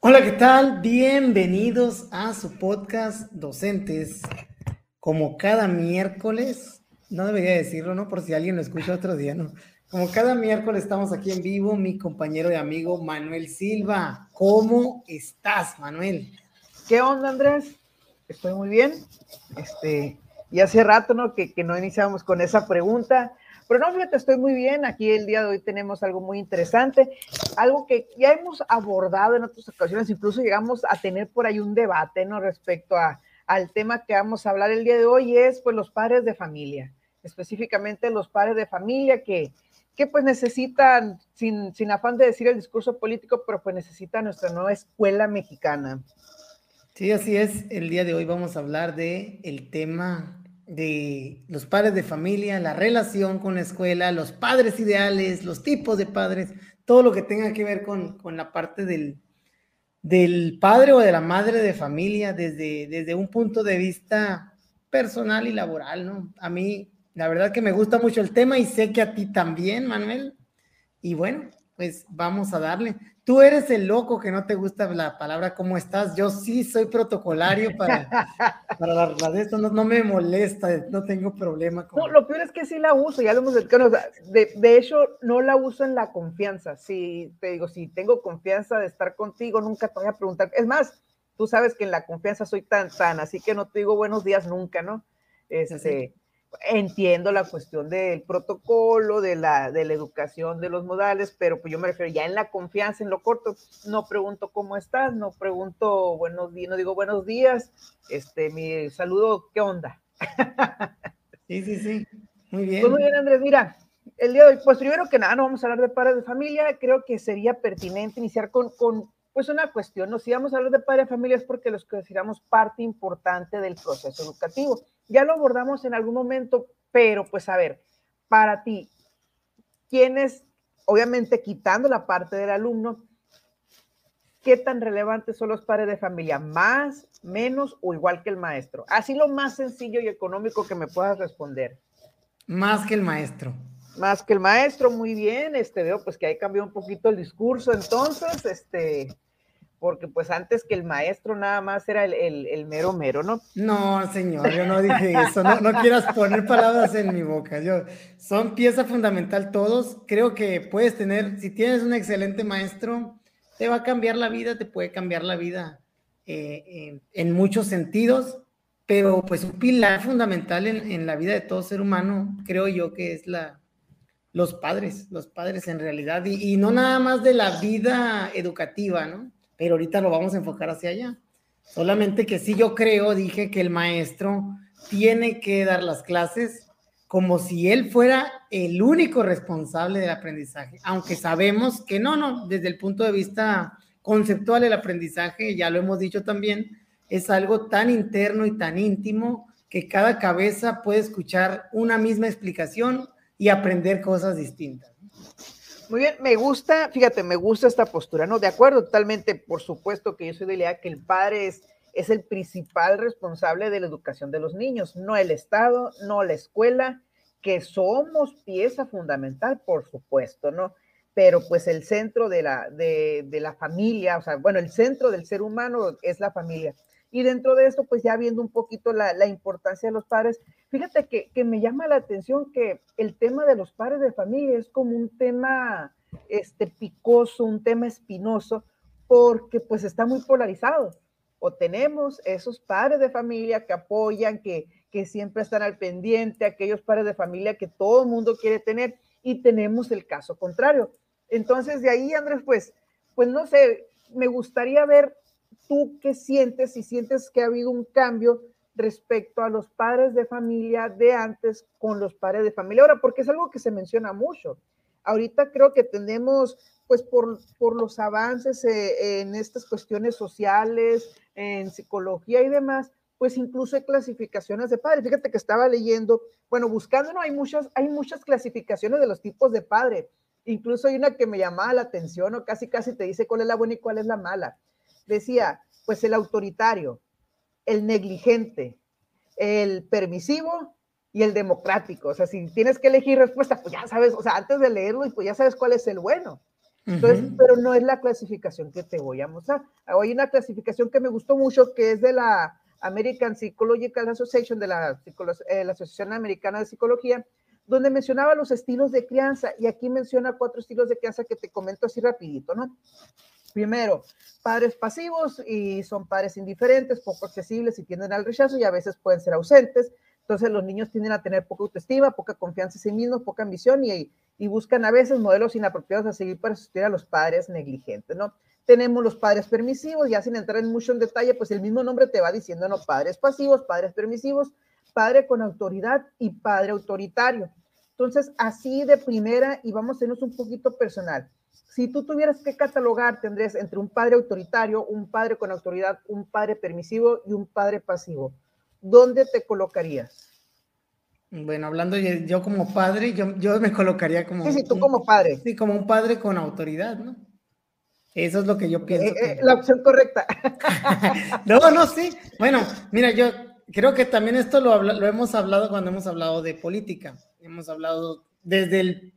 Hola, ¿qué tal? Bienvenidos a su podcast Docentes. Como cada miércoles, no debería decirlo, ¿no? Por si alguien lo escucha otro día, ¿no? Como cada miércoles estamos aquí en vivo, mi compañero y amigo Manuel Silva. ¿Cómo estás, Manuel? ¿Qué onda, Andrés? Estoy muy bien. Este, y hace rato, ¿no? Que, que no iniciamos con esa pregunta. Pero no, fíjate, estoy muy bien. Aquí el día de hoy tenemos algo muy interesante, algo que ya hemos abordado en otras ocasiones, incluso llegamos a tener por ahí un debate, ¿no? Respecto a, al tema que vamos a hablar el día de hoy, es pues los padres de familia, específicamente los padres de familia que, que pues necesitan, sin, sin afán de decir el discurso político, pero pues necesitan nuestra nueva escuela mexicana. Sí, así es. El día de hoy vamos a hablar de el tema de los padres de familia, la relación con la escuela, los padres ideales, los tipos de padres, todo lo que tenga que ver con, la parte del, del padre o de la madre de familia desde, desde un punto de vista personal y laboral, ¿no? A mí, la verdad que me gusta mucho el tema y sé que a ti también, Manuel. Y bueno, pues vamos a darle. Tú eres el loco que no te gusta la palabra ¿cómo estás? Yo sí soy protocolario para, para la, de esto, no, me molesta, no tengo problema con... No, lo peor es que sí la uso, ya lo hemos dicho, de, de hecho no la uso en la confianza, si te digo, si tengo confianza de estar contigo, nunca te voy a preguntar, es más, tú sabes que en la confianza soy tan, tan, así que no te digo buenos días nunca, ¿no? Este, entiendo la cuestión del protocolo, de la, de la educación, de los modales, pero pues yo me refiero ya en la confianza, en lo corto, no pregunto cómo estás, no pregunto buenos días, no digo buenos días, este, mi saludo, ¿qué onda? Sí, sí, sí, muy bien. Pues muy bien, Andrés, mira, el día de hoy, pues primero que nada, no vamos a hablar de padres de familia, creo que sería pertinente iniciar con, con pues una cuestión, ¿no? si vamos a hablar de padres de familia es porque los consideramos parte importante del proceso educativo ya lo abordamos en algún momento, pero pues a ver, para ti, ¿quiénes, obviamente quitando la parte del alumno, qué tan relevantes son los padres de familia? ¿Más, menos o igual que el maestro? Así lo más sencillo y económico que me puedas responder. Más que el maestro. Más que el maestro, muy bien. Este veo pues que ahí cambió un poquito el discurso. Entonces, este, porque pues antes que el maestro nada más era el, mero mero, ¿no? No, señor, yo no dije eso, no, no quieras poner palabras en mi boca, yo, son pieza fundamental todos, creo que puedes tener, si tienes un excelente maestro, te va a cambiar la vida, te puede cambiar la vida eh, en muchos sentidos, pero pues un pilar fundamental en, la vida de todo ser humano, creo yo que es la, los padres, los padres en realidad, y no nada más de la vida educativa, ¿no? Pero ahorita lo vamos a enfocar hacia allá. Solamente que sí yo creo, dije que el maestro tiene que dar las clases como si él fuera el único responsable del aprendizaje, aunque sabemos que no, no, desde el punto de vista conceptual el aprendizaje, ya lo hemos dicho también, es algo tan interno y tan íntimo que cada cabeza puede escuchar una misma explicación y aprender cosas distintas. Muy bien, me gusta, fíjate, me gusta esta postura, ¿no? De acuerdo, totalmente, por supuesto que yo soy de la idea que el padre es, es el principal responsable de la educación de los niños, no el Estado, no la escuela, que somos pieza fundamental, por supuesto, ¿no? Pero pues el centro de la, de, de la familia, o sea, bueno, el centro del ser humano es la familia. Y dentro de esto, pues ya viendo un poquito la, la importancia de los padres, fíjate que, que, me llama la atención que el tema de los padres de familia es como un tema este, picoso, un tema espinoso, porque pues está muy polarizado. O tenemos esos padres de familia que apoyan, que, que siempre están al pendiente, aquellos padres de familia que todo el mundo quiere tener, y tenemos el caso contrario. Entonces, de ahí, Andrés, pues, pues no sé, me gustaría ver tú qué sientes, si sientes que ha habido un cambio respecto a los padres de familia de antes con los padres de familia ahora, porque es algo que se menciona mucho. Ahorita creo que tenemos, pues por, por los avances eh, en estas cuestiones sociales, en psicología y demás, pues incluso hay clasificaciones de padres. Fíjate que estaba leyendo, bueno, buscando, no, hay muchas, hay muchas clasificaciones de los tipos de padre. Incluso hay una que me llamaba la atención o casi casi te dice cuál es la buena y cuál es la mala decía, pues el autoritario, el negligente, el permisivo y el democrático. O sea, si tienes que elegir respuesta, pues ya sabes, o sea, antes de leerlo, pues ya sabes cuál es el bueno. Entonces, pero no es la clasificación que te voy a mostrar. Hay una clasificación que me gustó mucho, que es de la American Psychological Association, de la, eh, la Asociación Americana de Psicología, donde mencionaba los estilos de crianza, y aquí menciona cuatro estilos de crianza que te comento así rapidito, ¿no? Primero, padres pasivos y son padres indiferentes, poco accesibles y tienden al rechazo y a veces pueden ser ausentes. Entonces los niños tienden a tener poca autoestima, poca confianza en sí mismos, poca ambición y, buscan a veces modelos inapropiados a seguir para sustituir a los padres negligentes, ¿no? Tenemos los padres permisivos, ya sin entrar en mucho en detalle, pues el mismo nombre te va diciendo, ¿no? Padres pasivos, padres permisivos, padre con autoridad y padre autoritario. Entonces, así de primera, y vamos a irnos un poquito personal. Si tú tuvieras que catalogar, tendrías entre un padre autoritario, un padre con autoridad, un padre permisivo y un padre pasivo. ¿Dónde te colocarías? Bueno, hablando yo, como padre, yo, yo, me colocaría como... Sí, sí, tú como padre. Sí, como un padre con autoridad, ¿no? Eso es lo que yo pienso. Eh, eh, la opción correcta. no, no, sí. Bueno, mira, yo creo que también esto lo, lo hemos hablado cuando hemos hablado de política. Hemos hablado desde el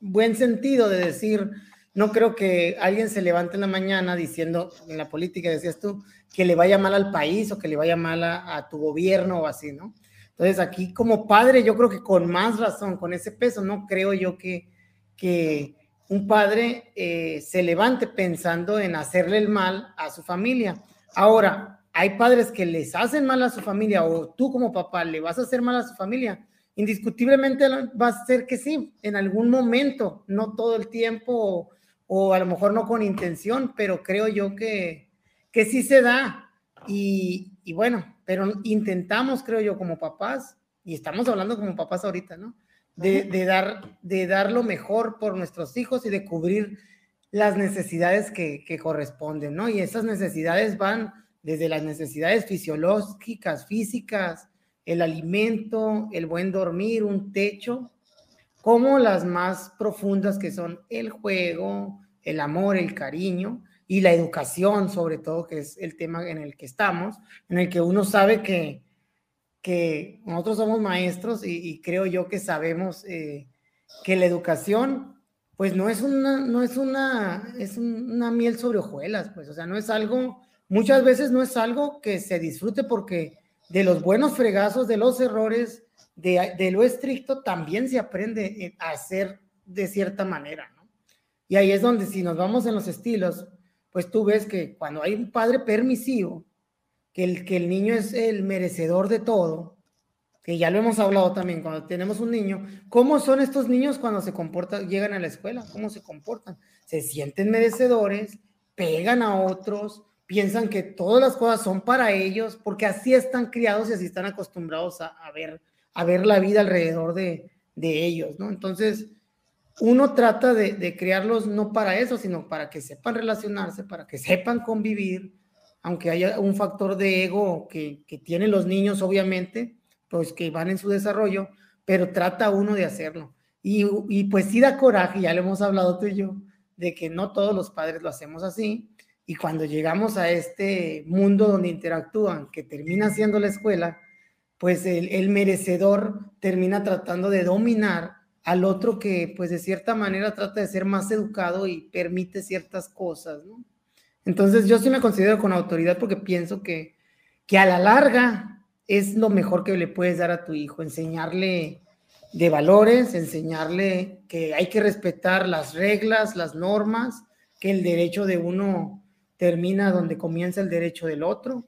buen sentido de decir, no creo que alguien se levante en la mañana diciendo, en la política decías tú, que le vaya mal al país o que le vaya mal a, tu gobierno o así, ¿no? Entonces aquí como padre yo creo que con más razón, con ese peso, no creo yo que, que un padre eh, se levante pensando en hacerle el mal a su familia. Ahora, hay padres que les hacen mal a su familia o tú como papá le vas a hacer mal a su familia indiscutiblemente va a ser que sí, en algún momento, no todo el tiempo o, a lo mejor no con intención, pero creo yo que, que sí se da. Y, bueno, pero intentamos, creo yo, como papás, y estamos hablando como papás ahorita, ¿no? De, dar, de dar lo mejor por nuestros hijos y de cubrir las necesidades que, que corresponden, ¿no? Y esas necesidades van desde las necesidades fisiológicas, físicas, el alimento, el buen dormir, un techo, como las más profundas que son el juego, el amor, el cariño y la educación, sobre todo, que es el tema en el que estamos, en el que uno sabe que, que nosotros somos maestros y, creo yo que sabemos eh, que la educación, pues no es una, no es una, es una miel sobre hojuelas, pues, o sea, no es algo, muchas veces no es algo que se disfrute porque de los buenos fregazos, de los errores, de, lo estricto, también se aprende a hacer de cierta manera, ¿no? Y ahí es donde si nos vamos en los estilos, pues tú ves que cuando hay un padre permisivo, que el, que el niño es el merecedor de todo, que ya lo hemos hablado también cuando tenemos un niño, ¿cómo son estos niños cuando se comportan, llegan a la escuela? ¿Cómo se comportan? Se sienten merecedores, pegan a otros, piensan que todas las cosas son para ellos, porque así están criados y así están acostumbrados a, ver, a ver la vida alrededor de, ellos, ¿no? Entonces, uno trata de, de, criarlos no para eso, sino para que sepan relacionarse, para que sepan convivir, aunque haya un factor de ego que, que tienen los niños, obviamente, pues que van en su desarrollo, pero trata uno de hacerlo. Y, y pues sí da coraje, ya lo hemos hablado tú y yo, de que no todos los padres lo hacemos así, y cuando llegamos a este mundo donde interactúan, que termina siendo la escuela, pues el, merecedor termina tratando de dominar al otro que pues de cierta manera trata de ser más educado y permite ciertas cosas. Entonces yo sí me considero con autoridad porque pienso que, que a la larga es lo mejor que le puedes dar a tu hijo, enseñarle de valores, enseñarle que hay que respetar las reglas, las normas, que el derecho de uno termina donde comienza el derecho del otro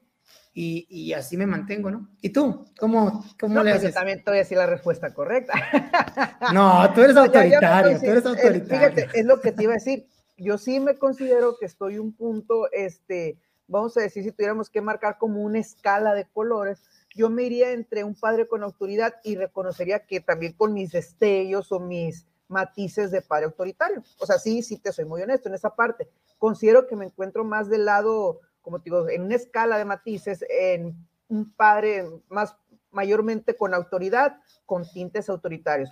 y, y así me mantengo, ¿no? ¿Y tú? ¿Cómo, cómo le pues haces? Yo también te voy a decir la respuesta correcta. No, tú eres autoritario, tú eres autoritario. Fíjate, es lo que te iba a decir. Yo sí me considero que estoy un punto, este, vamos a decir, si tuviéramos que marcar como una escala de colores, yo me iría entre un padre con autoridad y reconocería que también con mis destellos o mis matices de padre autoritario. O sea, sí, sí te soy muy honesto en esa parte. Considero que me encuentro más del lado, como te digo, en una escala de matices, en un padre más mayormente con autoridad, con tintes autoritarios.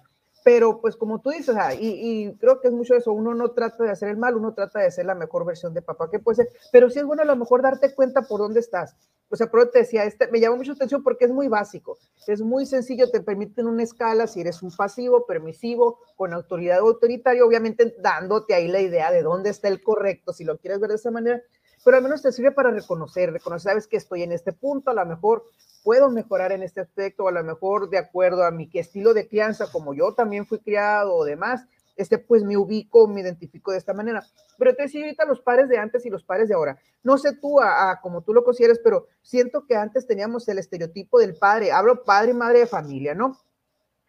Pero pues como tú dices, y, creo que es mucho eso, uno no trata de hacer el mal, uno trata de ser la mejor versión de papá que puede ser, pero sí es bueno a lo mejor darte cuenta por dónde estás. O sea, pero te decía, este, me llama mucho atención porque es muy básico, es muy sencillo, te permiten una escala si eres un pasivo, permisivo, con autoridad autoritaria, obviamente dándote ahí la idea de dónde está el correcto, si lo quieres ver de esa manera, pero al menos te sirve para reconocer, reconocer, sabes que estoy en este punto, a lo mejor puedo mejorar en este aspecto, a lo mejor de acuerdo a mi estilo de crianza, como yo también fui criado o demás, este, pues me ubico, me identifico de esta manera. Pero te decía ahorita los padres de antes y los padres de ahora. No sé tú, a, como tú lo consideres, pero siento que antes teníamos el estereotipo del padre, hablo padre y madre de familia, ¿no?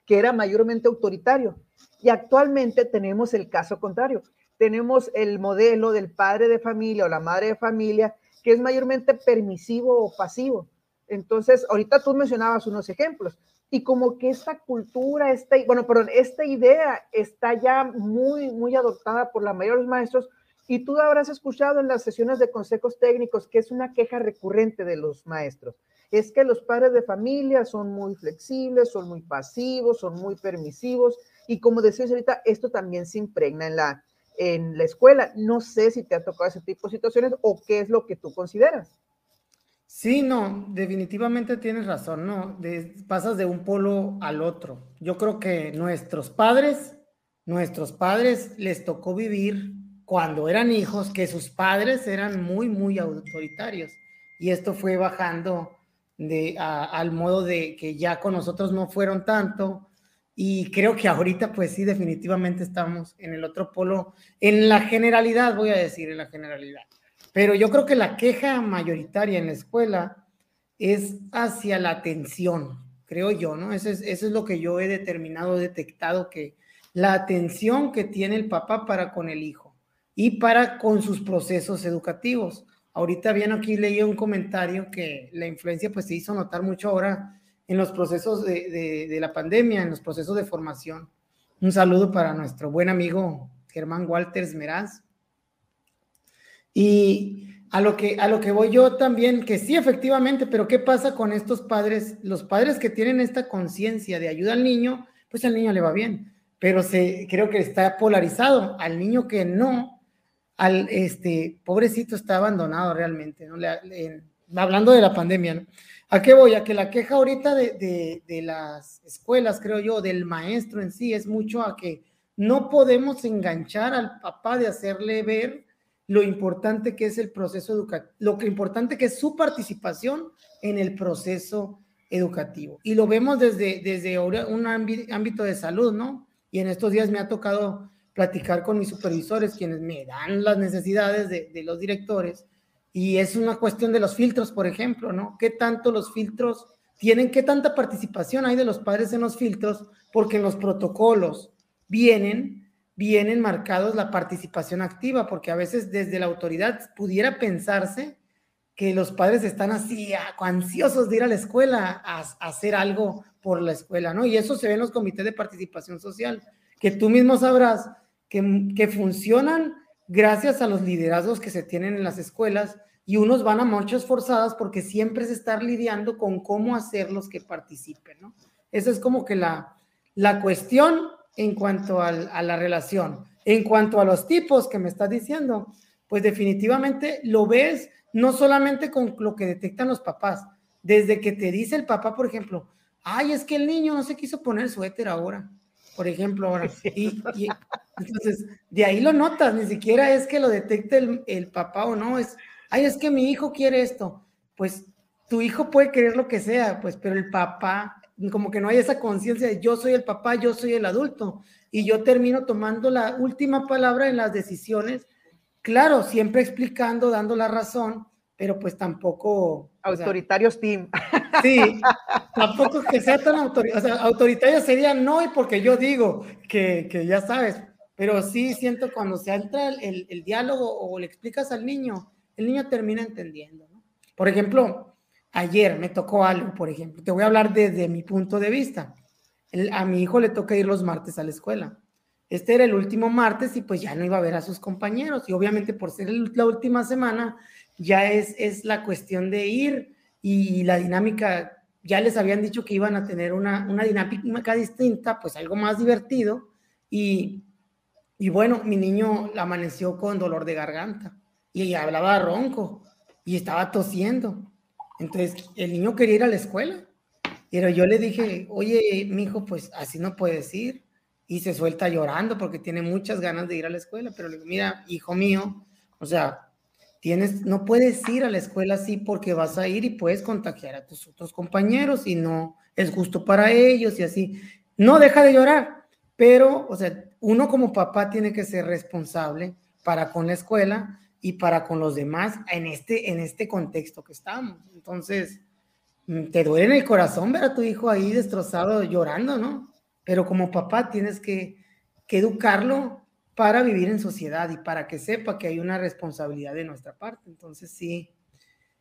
Que era mayormente autoritario. Y actualmente tenemos el caso contrario tenemos el modelo del padre de familia o la madre de familia que es mayormente permisivo o pasivo. Entonces, ahorita tú mencionabas unos ejemplos y como que esta cultura, esta, bueno, perdón, esta idea está ya muy, muy adoptada por la mayoría de los maestros y tú habrás escuchado en las sesiones de consejos técnicos que es una queja recurrente de los maestros. Es que los padres de familia son muy flexibles, son muy pasivos, son muy permisivos y como decías ahorita, esto también se impregna en la, en la escuela. No sé si te ha tocado ese tipo de situaciones o qué es lo que tú consideras. Sí, no, definitivamente tienes razón, ¿no? pasas de un polo al otro. Yo creo que nuestros padres, nuestros padres les tocó vivir cuando eran hijos que sus padres eran muy, muy autoritarios. Y esto fue bajando de, al modo de que ya con nosotros no fueron tanto, y creo que ahorita, pues sí, definitivamente estamos en el otro polo, en la generalidad, voy a decir, en la generalidad. Pero yo creo que la queja mayoritaria en la escuela es hacia la atención, creo yo, ¿no? Eso es, eso es lo que yo he determinado, detectado, que la atención que tiene el papá para con el hijo y para con sus procesos educativos. Ahorita bien aquí leí un comentario que la influencia pues se hizo notar mucho ahora en los procesos de, la pandemia, en los procesos de formación. Un saludo para nuestro buen amigo Germán Walters Meraz. Y a lo, que, a lo que voy yo también, que sí, efectivamente, pero ¿qué pasa con estos padres? Los padres que tienen esta conciencia de ayuda al niño, pues al niño le va bien, pero se, creo que está polarizado. Al niño que no, al este pobrecito está abandonado realmente, ¿no? Hablando de la pandemia, ¿no? ¿A qué voy? A que la queja ahorita de, las escuelas, creo yo, del maestro en sí, es mucho a que no podemos enganchar al papá de hacerle ver lo importante que es el proceso educativo, lo que importante que es su participación en el proceso educativo. Y lo vemos desde, desde un ámbito de salud, ¿no? Y en estos días me ha tocado platicar con mis supervisores, quienes me dan las necesidades de, de los directores y es una cuestión de los filtros, por ejemplo, ¿no? ¿Qué tanto los filtros tienen, qué tanta participación hay de los padres en los filtros? Porque en los protocolos vienen, vienen marcados la participación activa, porque a veces desde la autoridad pudiera pensarse que los padres están así ansiosos de ir a la escuela a, hacer algo por la escuela, ¿no? Y eso se ve en los comités de participación social, que tú mismo sabrás que, que funcionan gracias a los liderazgos que se tienen en las escuelas y unos van a marchas forzadas porque siempre se está lidiando con cómo hacerlos que participen, ¿no? Esa es como que la, la cuestión en cuanto a la relación. En cuanto a los tipos que me estás diciendo, pues definitivamente lo ves no solamente con lo que detectan los papás, desde que te dice el papá, por ejemplo, ay, es que el niño no se quiso poner suéter ahora por ejemplo, ahora. Y, entonces, de ahí lo notas, ni siquiera es que lo detecte el, el, papá o no, es, ay, es que mi hijo quiere esto. Pues tu hijo puede querer lo que sea, pues, pero el papá, como que no hay esa conciencia de yo soy el papá, yo soy el adulto, y yo termino tomando la última palabra en las decisiones, claro, siempre explicando, dando la razón, pero pues tampoco... Autoritarios team. Sí, tampoco que sea tan autoritario, o sea, autoritario sería no y porque yo digo que, que, ya sabes, pero sí siento cuando se entra el, el, diálogo o le explicas al niño, el niño termina entendiendo, ¿no? Por ejemplo, ayer me tocó algo, por ejemplo, te voy a hablar desde mi punto de vista. a mi hijo le toca ir los martes a la escuela. Este era el último martes y pues ya no iba a ver a sus compañeros y obviamente por ser la última semana ya es, es la cuestión de ir y la dinámica ya les habían dicho que iban a tener una, una dinámica distinta, pues algo más divertido. Y, y bueno, mi niño amaneció con dolor de garganta y hablaba ronco y estaba tosiendo. Entonces, el niño quería ir a la escuela. Pero yo le dije, oye, mi hijo, pues así no puedes ir. Y se suelta llorando porque tiene muchas ganas de ir a la escuela. Pero le digo, mira, hijo mío, o sea, tienes, no puedes ir a la escuela así porque vas a ir y puedes contagiar a tus otros compañeros y no es justo para ellos y así. No deja de llorar, pero, o sea, uno como papá tiene que ser responsable para con la escuela y para con los demás en este, en este contexto que estamos. Entonces, mm, te duele en el corazón ver a tu hijo ahí destrozado, llorando, ¿no? Pero como papá tienes que, que educarlo para vivir en sociedad y para que sepa que hay una responsabilidad de nuestra parte. Entonces, sí,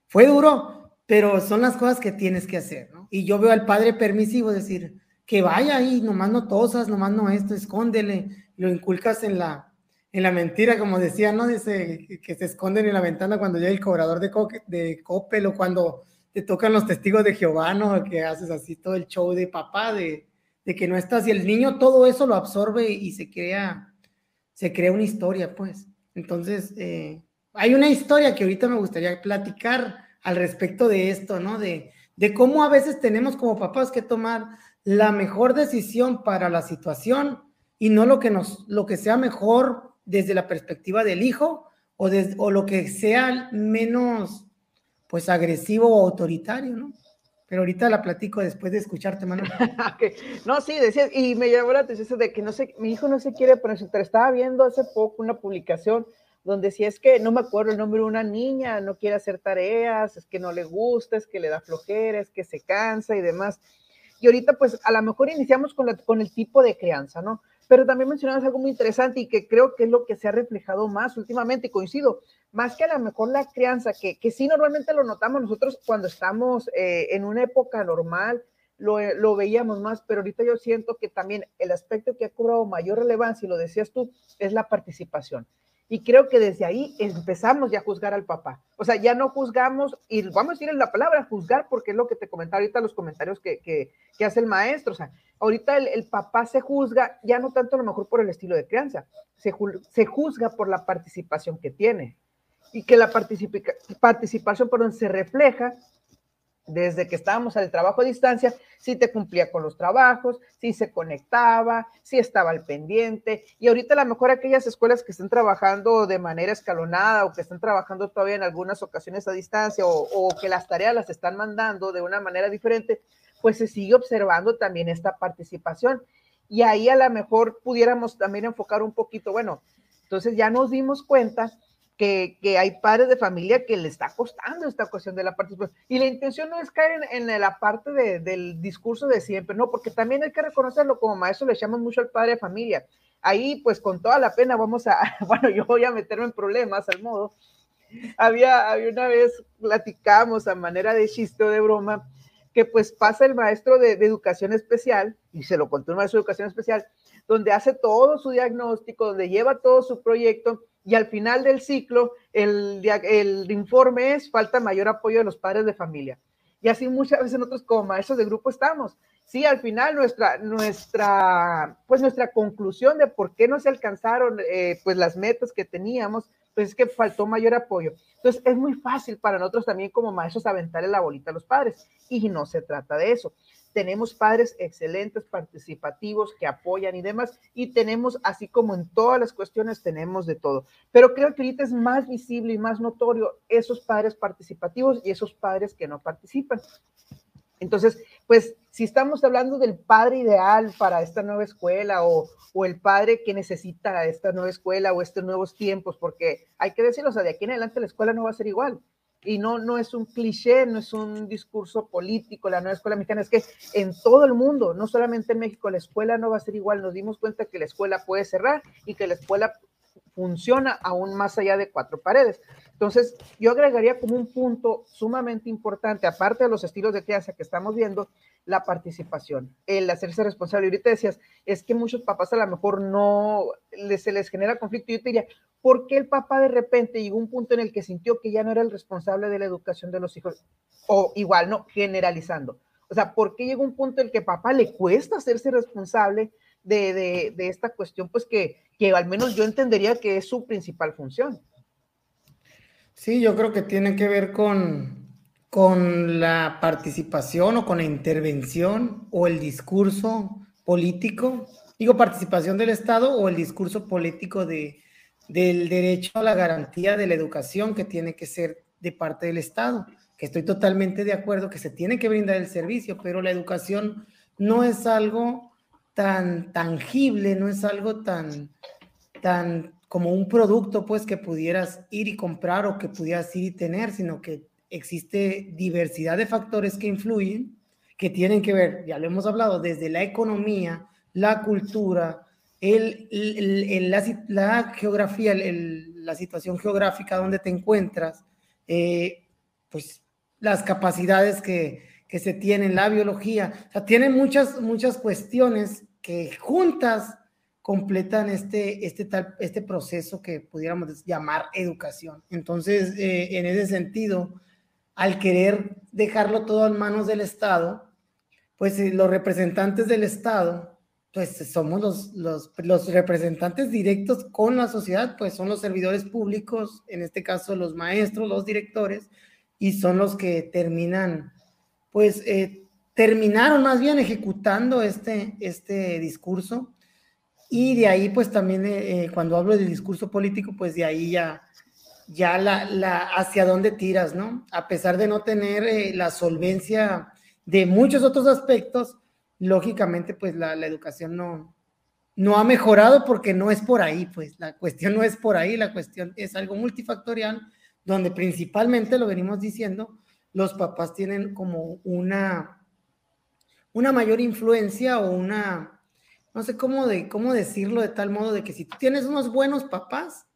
fue duro, pero son las cosas que tienes que hacer, ¿no? Y yo veo al padre permisivo decir, que vaya ahí, nomás no tosas, nomás no esto, escóndele, lo inculcas en la, en la mentira, como decía, ¿no? Dice que se esconden en la ventana cuando llega el cobrador de, de Coppel o cuando te tocan los testigos de Jehová, ¿no? Que haces así todo el show de papá, de, de que no estás, y el niño todo eso lo absorbe y se crea, se crea una historia, pues. Entonces, eh, hay una historia que ahorita me gustaría platicar al respecto de esto, ¿no? De, de cómo a veces tenemos como papás que tomar la mejor decisión para la situación y no lo que nos, lo que sea mejor desde la perspectiva del hijo o, o lo que sea menos pues agresivo o autoritario, ¿no? Pero ahorita la platico después de escucharte, Manuel. No, sí, decías, y me llamó la atención de que no sé, mi hijo no se quiere poner, estaba viendo hace poco una publicación donde si es que, no me acuerdo el nombre de una niña, no quiere hacer tareas, es que no le gusta, es que le da flojera, es que se cansa y demás. Y ahorita, pues, a lo mejor iniciamos con, la, con el tipo de crianza, ¿no? Pero también mencionabas algo muy interesante y que creo que es lo que se ha reflejado más últimamente, coincido, más que a lo mejor la crianza, que, que sí normalmente lo notamos nosotros cuando estamos eh, en una época normal, lo, lo, veíamos más, pero ahorita yo siento que también el aspecto que ha cobrado mayor relevancia, y lo decías tú, es la participación. Y creo que desde ahí empezamos ya a juzgar al papá. O sea, ya no juzgamos, y vamos a decir en la palabra juzgar, porque es lo que te comentaba ahorita los comentarios que, que, que hace el maestro. O sea, ahorita el, papá se juzga, ya no tanto a lo mejor por el estilo de crianza, se, se juzga por la participación que tiene. Y que la participación, perdón, se refleja desde que estábamos al trabajo a distancia, si te cumplía con los trabajos, si se conectaba, si estaba al pendiente. Y ahorita a lo mejor aquellas escuelas que están trabajando de manera escalonada o que están trabajando todavía en algunas ocasiones a distancia o, o que las tareas las están mandando de una manera diferente, pues se sigue observando también esta participación. Y ahí a lo mejor pudiéramos también enfocar un poquito, bueno, entonces ya nos dimos cuenta que, hay padres de familia que le está costando esta cuestión de la participación. Y la intención no es caer en, la parte de, del discurso de siempre, no, porque también hay que reconocerlo, como maestro le echamos mucho al padre de familia. Ahí, pues con toda la pena vamos a, bueno, yo voy a meterme en problemas al modo. Había, había una vez, platicamos a manera de chiste o de broma, que pues pasa el maestro de, educación especial, y se lo contó un maestro de educación especial, donde hace todo su diagnóstico, donde lleva todo su proyecto, y al final del ciclo el, el informe es falta mayor apoyo de los padres de familia. Y así muchas veces nosotros como maestros de grupo estamos. Sí, al final nuestra, nuestra, pues nuestra conclusión de por qué no se alcanzaron eh, pues las metas que teníamos, pues es que faltó mayor apoyo. Entonces es muy fácil para nosotros también como maestros aventarle la bolita a los padres y no se trata de eso tenemos padres excelentes, participativos, que apoyan y demás, y tenemos, así como en todas las cuestiones, tenemos de todo. Pero creo que ahorita es más visible y más notorio esos padres participativos y esos padres que no participan. Entonces, pues si estamos hablando del padre ideal para esta nueva escuela o, o, el padre que necesita esta nueva escuela o estos nuevos tiempos, porque hay que decirlo, o sea, de aquí en adelante la escuela no va a ser igual y no, no es un cliché, no es un discurso político, la nueva escuela mexicana, es que en todo el mundo, no solamente en México, la escuela no va a ser igual. Nos dimos cuenta que la escuela puede cerrar y que la escuela funciona aún más allá de cuatro paredes. Entonces, yo agregaría como un punto sumamente importante, aparte de los estilos de crianza que estamos viendo, la participación, el hacerse responsable. Ahorita decías, es que muchos papás a lo mejor no se les genera conflicto. Yo te diría, ¿por qué el papá de repente llegó a un punto en el que sintió que ya no era el responsable de la educación de los hijos? O igual, no, generalizando. O sea, ¿por qué llega un punto en el que papá le cuesta hacerse responsable de, de, esta cuestión, pues que, que al menos yo entendería que es su principal función? Sí, yo creo que tiene que ver con, con la participación o con la intervención o el discurso político, digo participación del Estado o el discurso político de, del derecho a la garantía de la educación que tiene que ser de parte del Estado, que estoy totalmente de acuerdo que se tiene que brindar el servicio, pero la educación no es algo tan tangible, no es algo tan, tan como un producto pues que pudieras ir y comprar o que pudieras ir y tener, sino que existe diversidad de factores que influyen, que tienen que ver, ya lo hemos hablado, desde la economía, la cultura, el, la, geografía, la situación geográfica donde te encuentras, eh, pues las capacidades que, que, se tienen, la biología, o sea, tienen muchas, muchas cuestiones que juntas completan este, este, tal, este proceso que pudiéramos llamar educación. Entonces, eh, en ese sentido, al querer dejarlo todo en manos del Estado, pues eh, los representantes del Estado, pues somos los, representantes directos con la sociedad, pues son los servidores públicos, en este caso los maestros, los directores, y son los que terminan, pues eh, terminaron más bien ejecutando este, este discurso y de ahí, pues también eh, eh, cuando hablo del discurso político, pues de ahí ya, ya la, hacia dónde tiras, ¿no? A pesar de no tener la solvencia de muchos otros aspectos, lógicamente, pues la, la, educación no, no ha mejorado porque no es por ahí, pues la cuestión no es por ahí, la cuestión es algo multifactorial, donde principalmente, lo venimos diciendo, los papás tienen como una, una mayor influencia o una no sé cómo, de, cómo decirlo de tal modo de que si tú tienes unos buenos papás,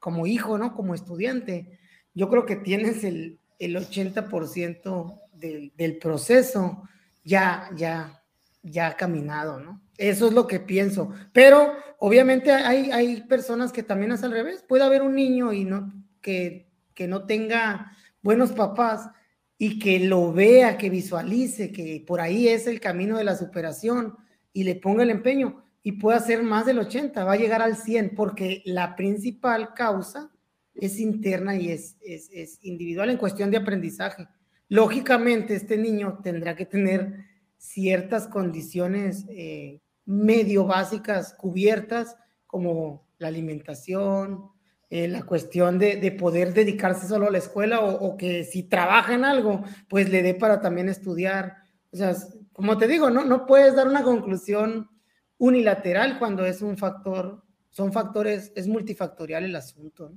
como hijo, ¿no? Como estudiante, yo creo que tienes el, el 80% del, del, proceso ya, ya, ya caminado, ¿no? Eso es lo que pienso. Pero obviamente hay, hay personas que también es al revés. Puede haber un niño y no, que, que no tenga buenos papás y que lo vea, que visualice, que por ahí es el camino de la superación y le ponga el empeño y puede hacer más del 80, va a llegar al 100 porque la principal causa es interna y es, es, individual en cuestión de aprendizaje. Lógicamente, este niño tendrá que tener ciertas condiciones eh, medio básicas cubiertas, como la alimentación, eh, la cuestión de, de, poder dedicarse solo a la escuela o, que si trabaja en algo, pues le dé para también estudiar. O sea, como te digo, no, no puedes dar una conclusión unilateral cuando es un factor, son factores, es multifactorial el asunto.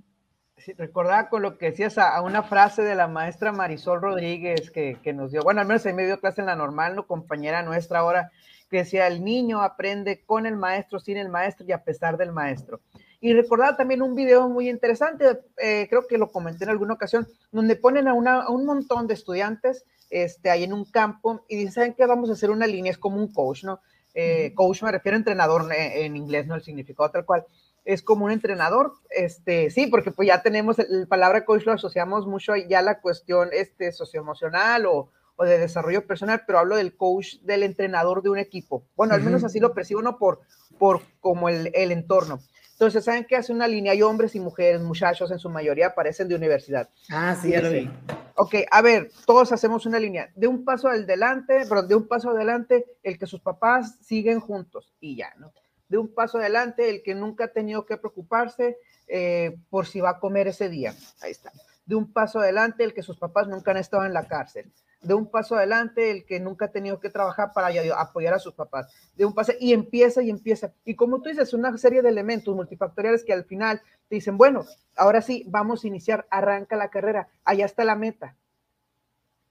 Sí, recordaba con lo que decías a, una frase de la maestra Marisol Rodríguez que, que nos dio, bueno, al menos en medio clase en la normal, no compañera nuestra ahora, que decía, el niño aprende con el maestro, sin el maestro y a pesar del maestro. Y recordaba también un video muy interesante, eh, creo que lo comenté en alguna ocasión, donde ponen a, una, a un montón de estudiantes este, ahí en un campo y dicen, ¿saben qué? Vamos a hacer una línea, es como un coach, ¿no? Eh, coach me refiero a entrenador eh, en inglés, no el significado tal cual. Es como un entrenador, este, sí, porque pues ya tenemos, la palabra coach lo asociamos mucho ya a la cuestión este, socioemocional o, o de desarrollo personal, pero hablo del coach, del entrenador de un equipo. Bueno, al menos así lo percibo, no por, por como el, el entorno. Entonces, ¿saben qué hace una línea? Hay hombres y mujeres, muchachos en su mayoría aparecen de universidad. Ah, sí, ya lo vi. Ok, a ver, todos hacemos una línea. De un paso adelante, perdón, de un paso adelante, el que sus papás siguen juntos y ya, ¿no? De un paso adelante, el que nunca ha tenido que preocuparse eh, por si va a comer ese día. Ahí está. De un paso adelante, el que sus papás nunca han estado en la cárcel de un paso adelante, el que nunca ha tenido que trabajar para apoyar a sus papás, de un paso, y empieza y empieza. Y como tú dices, una serie de elementos multifactoriales que al final te dicen, bueno, ahora sí, vamos a iniciar, arranca la carrera, allá está la meta.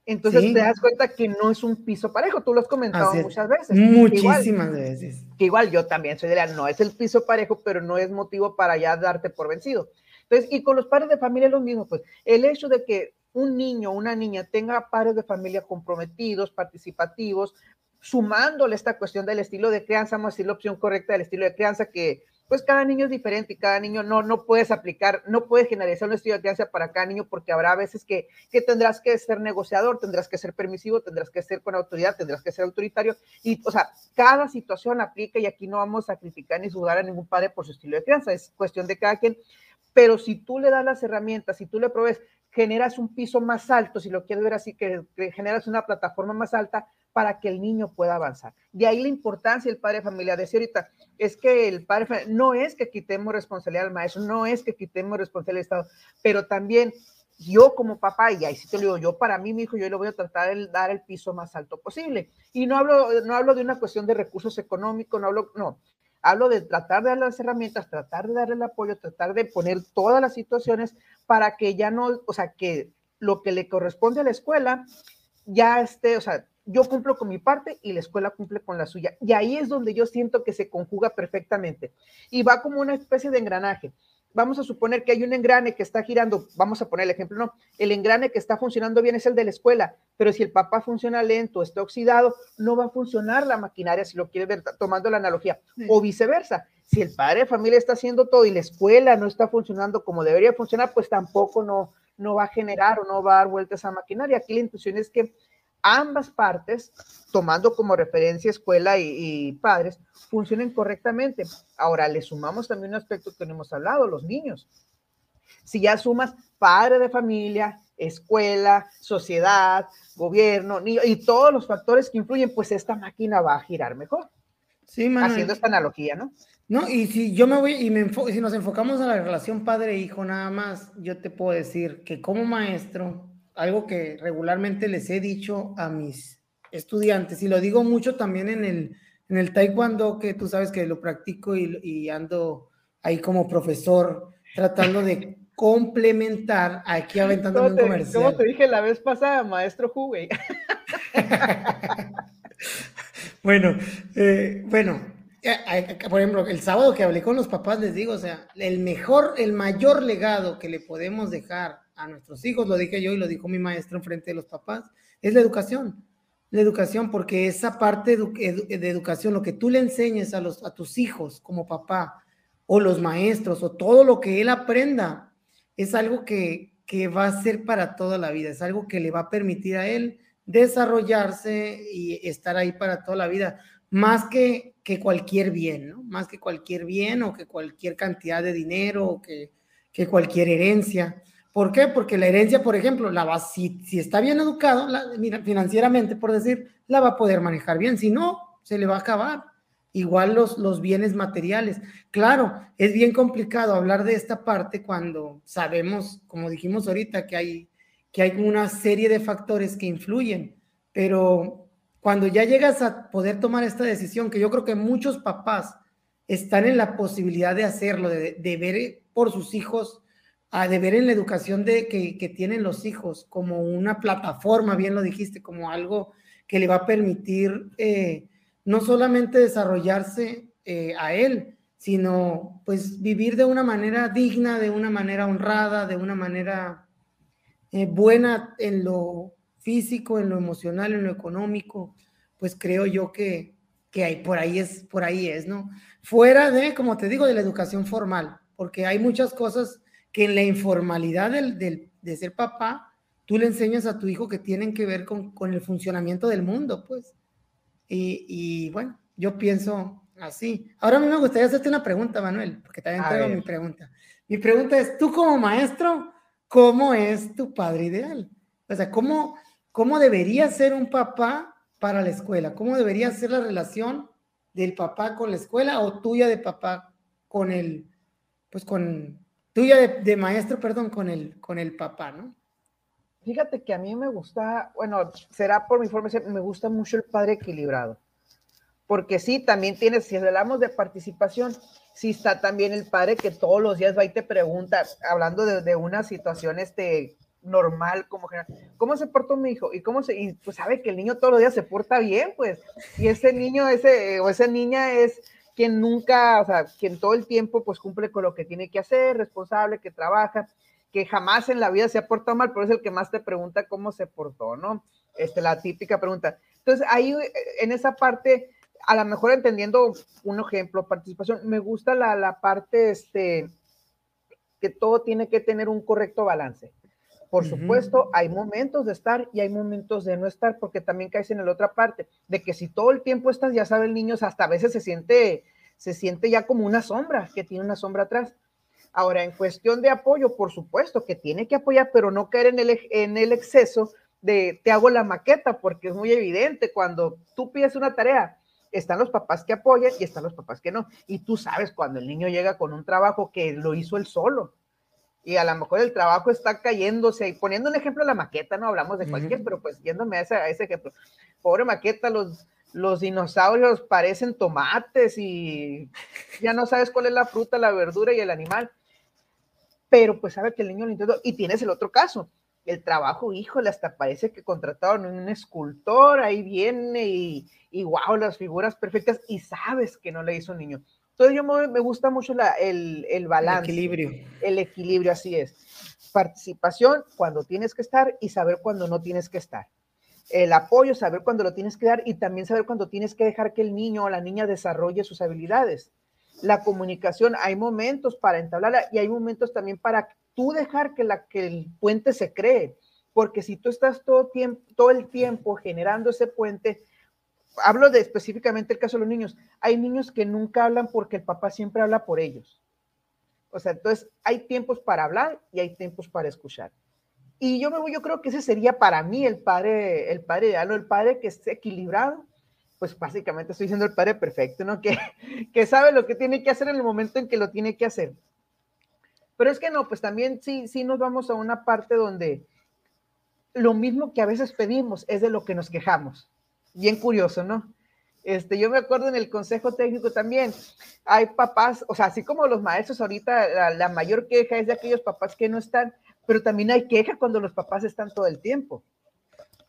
Entonces te das cuenta que no es un piso parejo, tú lo has comentado muchas veces. Muchísimas veces. Que igual yo también soy de la, no es el piso parejo, pero no es motivo para ya darte por vencido. Entonces, y con los padres de familia lo mismo, pues el hecho de que un niño o una niña tenga padres de familia comprometidos, participativos, sumándole esta cuestión del estilo de crianza, vamos a decir la opción correcta del estilo de crianza, que pues cada niño es diferente y cada niño no, no puedes aplicar, no puedes generalizar un estilo de crianza para cada niño porque habrá veces que, que tendrás que ser negociador, tendrás que ser permisivo, tendrás que ser con autoridad, tendrás que ser autoritario. Y, o sea, cada situación aplica y aquí no vamos a criticar ni sudar a ningún padre por su estilo de crianza, es cuestión de cada quien, pero si tú le das las herramientas, si tú le provees, generas un piso más alto, si lo quieres ver así, que, generas una plataforma más alta para que el niño pueda avanzar. De ahí la importancia del padre de familia. Decía ahorita, es que el padre no es que quitemos responsabilidad al maestro, no es que quitemos responsabilidad al Estado, pero también yo como papá, y ahí sí te lo digo, yo para mí, mi hijo, yo le voy a tratar de dar el piso más alto posible. Y no hablo, no hablo de una cuestión de recursos económicos, no hablo, no, hablo de tratar de darle las herramientas, tratar de darle el apoyo, tratar de poner todas las situaciones para que ya no, o sea, que lo que le corresponde a la escuela ya esté, o sea, yo cumplo con mi parte y la escuela cumple con la suya. Y ahí es donde yo siento que se conjuga perfectamente. Y va como una especie de engranaje. Vamos a suponer que hay un engrane que está girando, vamos a poner el ejemplo, no, el engrane que está funcionando bien es el de la escuela, pero si el papá funciona lento, está oxidado, no va a funcionar la maquinaria, si lo quiere ver tomando la analogía, o viceversa. Si el padre de familia está haciendo todo y la escuela no está funcionando como debería funcionar, pues tampoco no, no va a generar o no va a dar vuelta esa maquinaria. Aquí la intuición es que ambas partes, tomando como referencia escuela y, padres, funcionen correctamente. Ahora, le sumamos también un aspecto que no hemos hablado, los niños. Si ya sumas padre de familia, escuela, sociedad, gobierno, y todos los factores que influyen, pues esta máquina va a girar mejor. Sí, Haciendo esta analogía, ¿no? No, y si yo me voy y me si nos enfocamos a la relación padre-hijo nada más, yo te puedo decir que como maestro, algo que regularmente les he dicho a mis estudiantes, y lo digo mucho también en el, en el taekwondo, que tú sabes que lo practico y, ando ahí como profesor tratando de complementar aquí aventando un comercial. Como te dije la vez pasada, maestro Huey. bueno, eh, bueno, eh, por ejemplo, el sábado que hablé con los papás les digo, o sea, el mejor, el mayor legado que le podemos dejar a nuestros hijos, lo dije yo y lo dijo mi maestro frente de los papás, es la educación. La educación, porque esa parte de educación, lo que tú le enseñes a, los, a tus hijos como papá, o los maestros, o todo lo que él aprenda, es algo que, que va a ser para toda la vida, es algo que le va a permitir a él desarrollarse y estar ahí para toda la vida, más que, que cualquier bien, ¿no? Más que cualquier bien o que cualquier cantidad de dinero o que, que cualquier herencia. ¿Por qué? Porque la herencia, por ejemplo, la va, si, si está bien educado financieramente, por decir, la va a poder manejar bien. Si no, se le va a acabar. Igual los, los bienes materiales. Claro, es bien complicado hablar de esta parte cuando sabemos, como dijimos ahorita, que hay, que hay una serie de factores que influyen, pero cuando ya llegas a poder tomar esta decisión, que yo creo que muchos papás están en la posibilidad de hacerlo, de, de ver por sus hijos a de ver en la educación de, que, tienen los hijos como una plataforma, bien lo dijiste, como algo que le va a permitir eh, no solamente desarrollarse eh, a él, sino pues vivir de una manera digna, de una manera honrada, de una manera eh, buena en lo físico, en lo emocional, en lo económico, pues creo yo que, que hay, por ahí es, por ahí es, ¿no? Fuera de, como te digo, de la educación formal, porque hay muchas cosas que en la informalidad del, de ser papá, tú le enseñas a tu hijo que tienen que ver con, con el funcionamiento del mundo, pues. Y, y, bueno, yo pienso así. Ahora me gustaría hacerte una pregunta, Manuel, porque también tengo mi pregunta. Mi pregunta es, tú como maestro, ¿cómo es tu padre ideal? O sea, ¿cómo, cómo debería ser un papá para la escuela? ¿Cómo debería ser la relación del papá con la escuela o tuya de papá con el, pues con, tuya de, maestro, perdón, con el, con el papá, ¿no? Fíjate que a mí me gusta, bueno, será por mi forma de me gusta mucho el padre equilibrado. Porque sí, también tienes, si hablamos de participación, sí está también el padre que todos los días va y te pregunta, hablando de, una situación este, normal, como general, ¿cómo se portó mi hijo? Y cómo se, y pues sabe que el niño todos los días se porta bien, pues, y ese niño, ese, o esa niña es, quien nunca, o sea, quien todo el tiempo pues cumple con lo que tiene que hacer, responsable, que trabaja, que jamás en la vida se ha portado mal, pero es el que más te pregunta cómo se portó, ¿no? Este, la típica pregunta. Entonces, ahí en esa parte a lo mejor entendiendo un ejemplo, participación, me gusta la, la parte, este, que todo tiene que tener un correcto balance. Por supuesto, hay momentos de estar y hay momentos de no estar, porque también caes en la otra parte, de que si todo el tiempo estás, ya sabe el niño, hasta a veces se siente, se siente ya como una sombra, que tiene una sombra atrás. Ahora, en cuestión de apoyo, por supuesto que tiene que apoyar, pero no caer en el, en el exceso de te hago la maqueta, porque es muy evidente cuando tú pides una tarea, están los papás que apoyan y están los papás que no. Y tú sabes cuando el niño llega con un trabajo que lo hizo él solo y a lo mejor el trabajo está cayéndose y poniendo un ejemplo la maqueta, no hablamos de cualquier, pero pues yéndome a ese, a ese, ejemplo. Pobre maqueta, los, los dinosaurios parecen tomates y ya no sabes cuál es la fruta, la verdura y el animal. Pero pues sabe que el niño lo intentó. Y tienes el otro caso, el trabajo, híjole, hasta parece que contrataron un escultor, ahí viene y, y wow, las figuras perfectas y sabes que no le hizo un niño. Entonces yo me, gusta mucho el, el, balance. El equilibrio. El equilibrio, así es. Participación cuando tienes que estar y saber cuando no tienes que estar. El apoyo, saber cuándo lo tienes que dar y también saber cuándo tienes que dejar que el niño o la niña desarrolle sus habilidades. La comunicación, hay momentos para entablarla y hay momentos también para tú dejar que, la, que el puente se cree. Porque si tú estás todo, tiempo, todo el tiempo generando ese puente, hablo de específicamente el caso de los niños. Hay niños que nunca hablan porque el papá siempre habla por ellos. O sea, entonces hay tiempos para hablar y hay tiempos para escuchar. Y yo me yo creo que ese sería para mí el padre, el padre ideal, el padre que esté equilibrado. Pues básicamente estoy diciendo el padre perfecto, ¿no? Que, que sabe lo que tiene que hacer en el momento en que lo tiene que hacer. Pero es que no, pues también sí, sí nos vamos a una parte donde lo mismo que a veces pedimos es de lo que nos quejamos bien curioso, ¿no? Este, yo me acuerdo en el consejo técnico también, hay papás, o sea, así como los maestros ahorita, la, mayor queja es de aquellos papás que no están, pero también hay queja cuando los papás están todo el tiempo.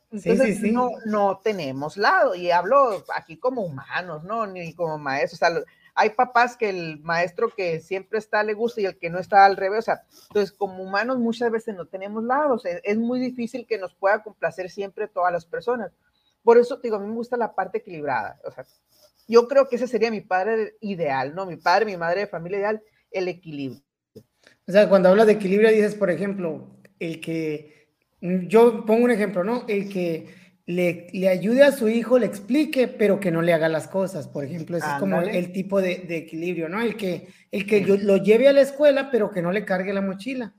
Entonces, sí, sí, No, no tenemos lado, y hablo aquí como humanos, ¿no? Ni como maestros, o sea, hay papás que el maestro que siempre está le gusta y el que no está al revés, o sea, entonces como humanos muchas veces no tenemos lados, es muy difícil que nos pueda complacer siempre todas las personas. Por eso, digo, a mí me gusta la parte equilibrada. O sea, yo creo que ese sería mi padre ideal, ¿no? Mi padre, mi madre de familia ideal, el equilibrio. O sea, cuando hablas de equilibrio dices, por ejemplo, el que, yo pongo un ejemplo, ¿no? El que le, le ayude a su hijo, le explique, pero que no le haga las cosas, por ejemplo, ese es como el tipo de, de, equilibrio, ¿no? El que, el que lo lleve a la escuela, pero que no le cargue la mochila.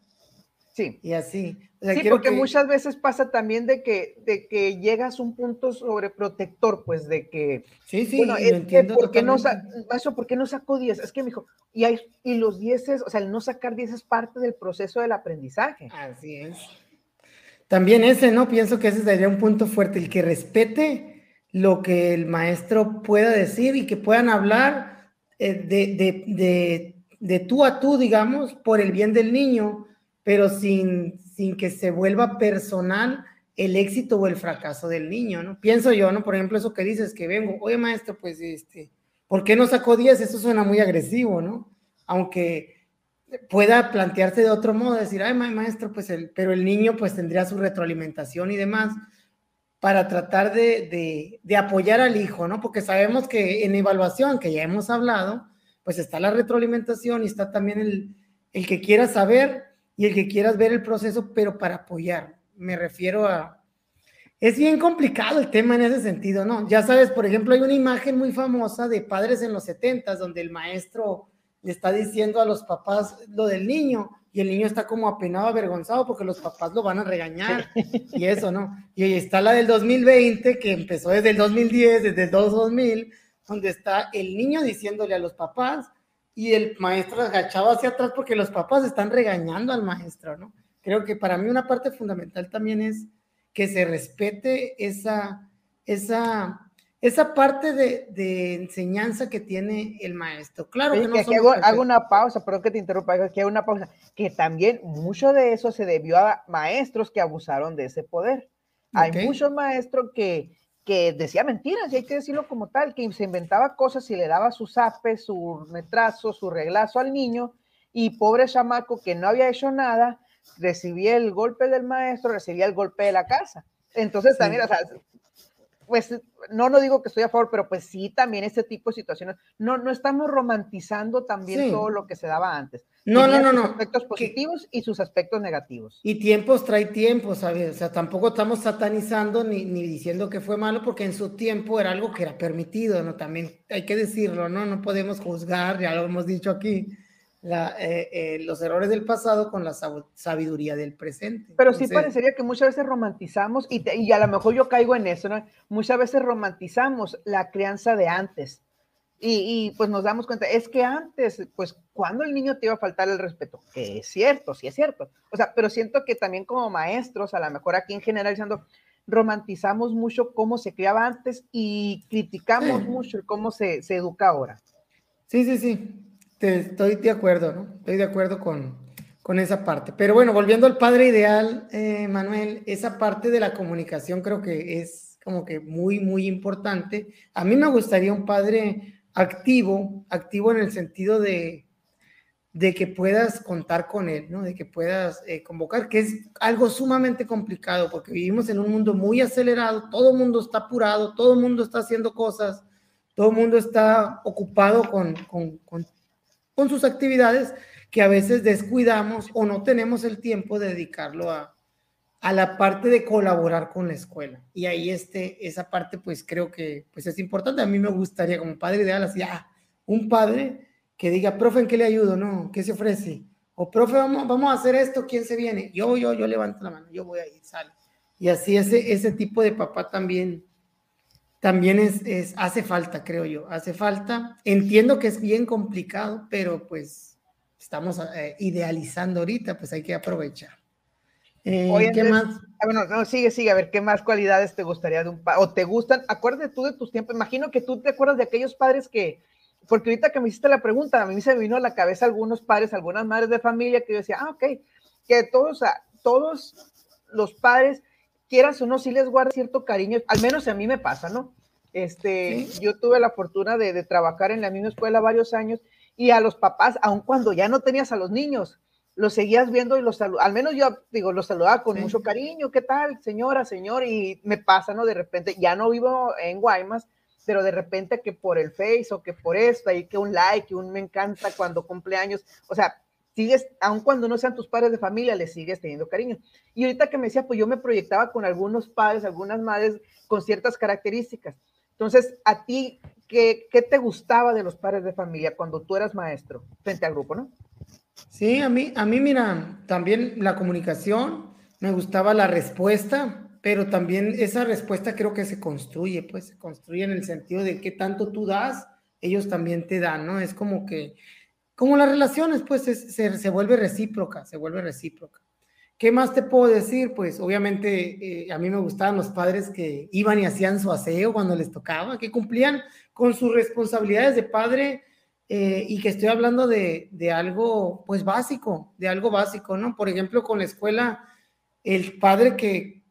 Sí. Y así. sí, porque muchas veces pasa también de que, de que llegas a un punto sobreprotector, pues de que. Sí, sí, bueno, entiendo. ¿por qué, no ¿Por qué no sacó 10? Es que me dijo, y, hay, y los 10, o sea, el no sacar 10 es parte del proceso del aprendizaje. Así es. También ese, ¿no? Pienso que ese sería un punto fuerte, el que respete lo que el maestro pueda decir y que puedan hablar eh, de, de, de, de tú a tú, digamos, por el bien del niño pero sin, sin que se vuelva personal el éxito o el fracaso del niño, ¿no? Pienso yo, ¿no? Por ejemplo, eso que dices, que vengo, oye maestro, pues, este, ¿por qué no sacó 10? Eso suena muy agresivo, ¿no? Aunque pueda plantearse de otro modo, decir, ay, maestro, pues, el, pero el niño pues tendría su retroalimentación y demás para tratar de, de, de apoyar al hijo, ¿no? Porque sabemos que en evaluación, que ya hemos hablado, pues está la retroalimentación y está también el, el que quiera saber y el que quieras ver el proceso, pero para apoyar. Me refiero a... Es bien complicado el tema en ese sentido, ¿no? Ya sabes, por ejemplo, hay una imagen muy famosa de padres en los setentas donde el maestro le está diciendo a los papás lo del niño y el niño está como apenado, avergonzado porque los papás lo van a regañar y eso, ¿no? Y ahí está la del 2020 que empezó desde el 2010, desde el 2000, donde está el niño diciéndole a los papás, y el maestro agachado hacia atrás porque los papás están regañando al maestro, ¿no? Creo que para mí una parte fundamental también es que se respete esa, esa, esa parte de, de enseñanza que tiene el maestro. Claro que, no hago, hago, una pausa, perdón que te interrumpa, que hago una pausa, que también mucho de eso se debió a maestros que abusaron de ese poder. Hay muchos maestros que que decía mentiras, y hay que decirlo como tal, que se inventaba cosas y le daba su zape, su retraso, su reglazo al niño, y pobre chamaco que no había hecho nada, recibía el golpe del maestro, recibía el golpe de la casa. Entonces también, o sea, pues no, no digo que estoy a favor, pero pues sí, también este tipo de situaciones, no, no estamos romantizando también todo lo que se daba antes. No, no, no, no. aspectos positivos y sus aspectos negativos. Y tiempos trae tiempos, ¿sabes? O sea, tampoco estamos satanizando ni, ni diciendo que fue malo, porque en su tiempo era algo que era permitido, ¿no? También hay que decirlo, ¿no? No podemos juzgar, ya lo hemos dicho aquí la, eh, eh, los errores del pasado con la sabiduría del presente. Pero sí parecería que muchas veces romantizamos, y, y, a lo mejor yo caigo en eso, ¿no? Muchas veces romantizamos la crianza de antes. Y, y, pues nos damos cuenta, es que antes, pues, cuando el niño te iba a faltar el respeto? Que es cierto, sí es cierto. O sea, pero siento que también como maestros, a lo mejor aquí en generalizando, romantizamos mucho cómo se criaba antes y criticamos mucho cómo se, se educa ahora. Sí, sí, sí estoy de acuerdo, ¿no? Estoy de acuerdo con, con esa parte. Pero bueno, volviendo al padre ideal, eh, Manuel, esa parte de la comunicación creo que es como que muy, muy importante. A mí me gustaría un padre activo, activo en el sentido de, de que puedas contar con él, ¿no? De que puedas eh, convocar, que es algo sumamente complicado porque vivimos en un mundo muy acelerado, todo el mundo está apurado, todo el mundo está haciendo cosas, todo el mundo está ocupado con, con con sus actividades que a veces descuidamos o no tenemos el tiempo de dedicarlo a, a la parte de colaborar con la escuela. Y ahí este, esa parte pues creo que pues es importante. A mí me gustaría como padre ideal, así, ah, un padre que diga, profe, ¿en qué le ayudo? No, ¿qué se ofrece? O profe, vamos, vamos a hacer esto, ¿quién se viene? Yo, yo, yo levanto la mano, yo voy a ir, sale. Y así ese, ese tipo de papá también también es, hace falta, creo yo, hace falta. Entiendo que es bien complicado, pero pues estamos eh, idealizando ahorita, pues hay que aprovechar. Eh, ¿Qué más? Ah, bueno, no, sigue, sigue, a ver, ¿qué más cualidades te gustaría de un padre? ¿O te gustan? Acuérdate tú de tus tiempos, imagino que tú te acuerdas de aquellos padres que, porque ahorita que me hiciste la pregunta, a mí se me vino a la cabeza algunos padres, algunas madres de familia que yo decía, ah, ok, que todos, todos los padres quieras o no, sí les guarda cierto cariño, al menos a mí me pasa, ¿no? Este, yo tuve la fortuna de, trabajar en la misma escuela varios años y a los papás, aun cuando ya no tenías a los niños, los seguías viendo y los al menos yo digo, los saludaba con mucho cariño, ¿qué tal, señora, señor? Y me pasa, ¿no? De repente, ya no vivo en Guaymas, pero de repente que por el Face o que por esto, ahí que un like, un me encanta cuando cumpleaños, o sea, sigues, aun cuando no sean tus padres de familia, les sigues teniendo cariño. Y ahorita que me decía, pues yo me proyectaba con algunos padres, algunas madres con ciertas características. Entonces, a ti, ¿qué, ¿qué, te gustaba de los padres de familia cuando tú eras maestro frente al grupo, no? Sí, a mí, a mí, mira, también la comunicación, me gustaba la respuesta, pero también esa respuesta creo que se construye, pues se construye en el sentido de qué tanto tú das, ellos también te dan, ¿no? Es como que como las relaciones, pues se, vuelve recíproca, se vuelve recíproca. ¿Qué más te puedo decir? Pues obviamente eh, a mí me gustaban los padres que iban y hacían su aseo cuando les tocaba, que cumplían con sus responsabilidades de padre eh, y que estoy hablando de, de, algo pues básico, de algo básico, ¿no? Por ejemplo, con la escuela, el padre que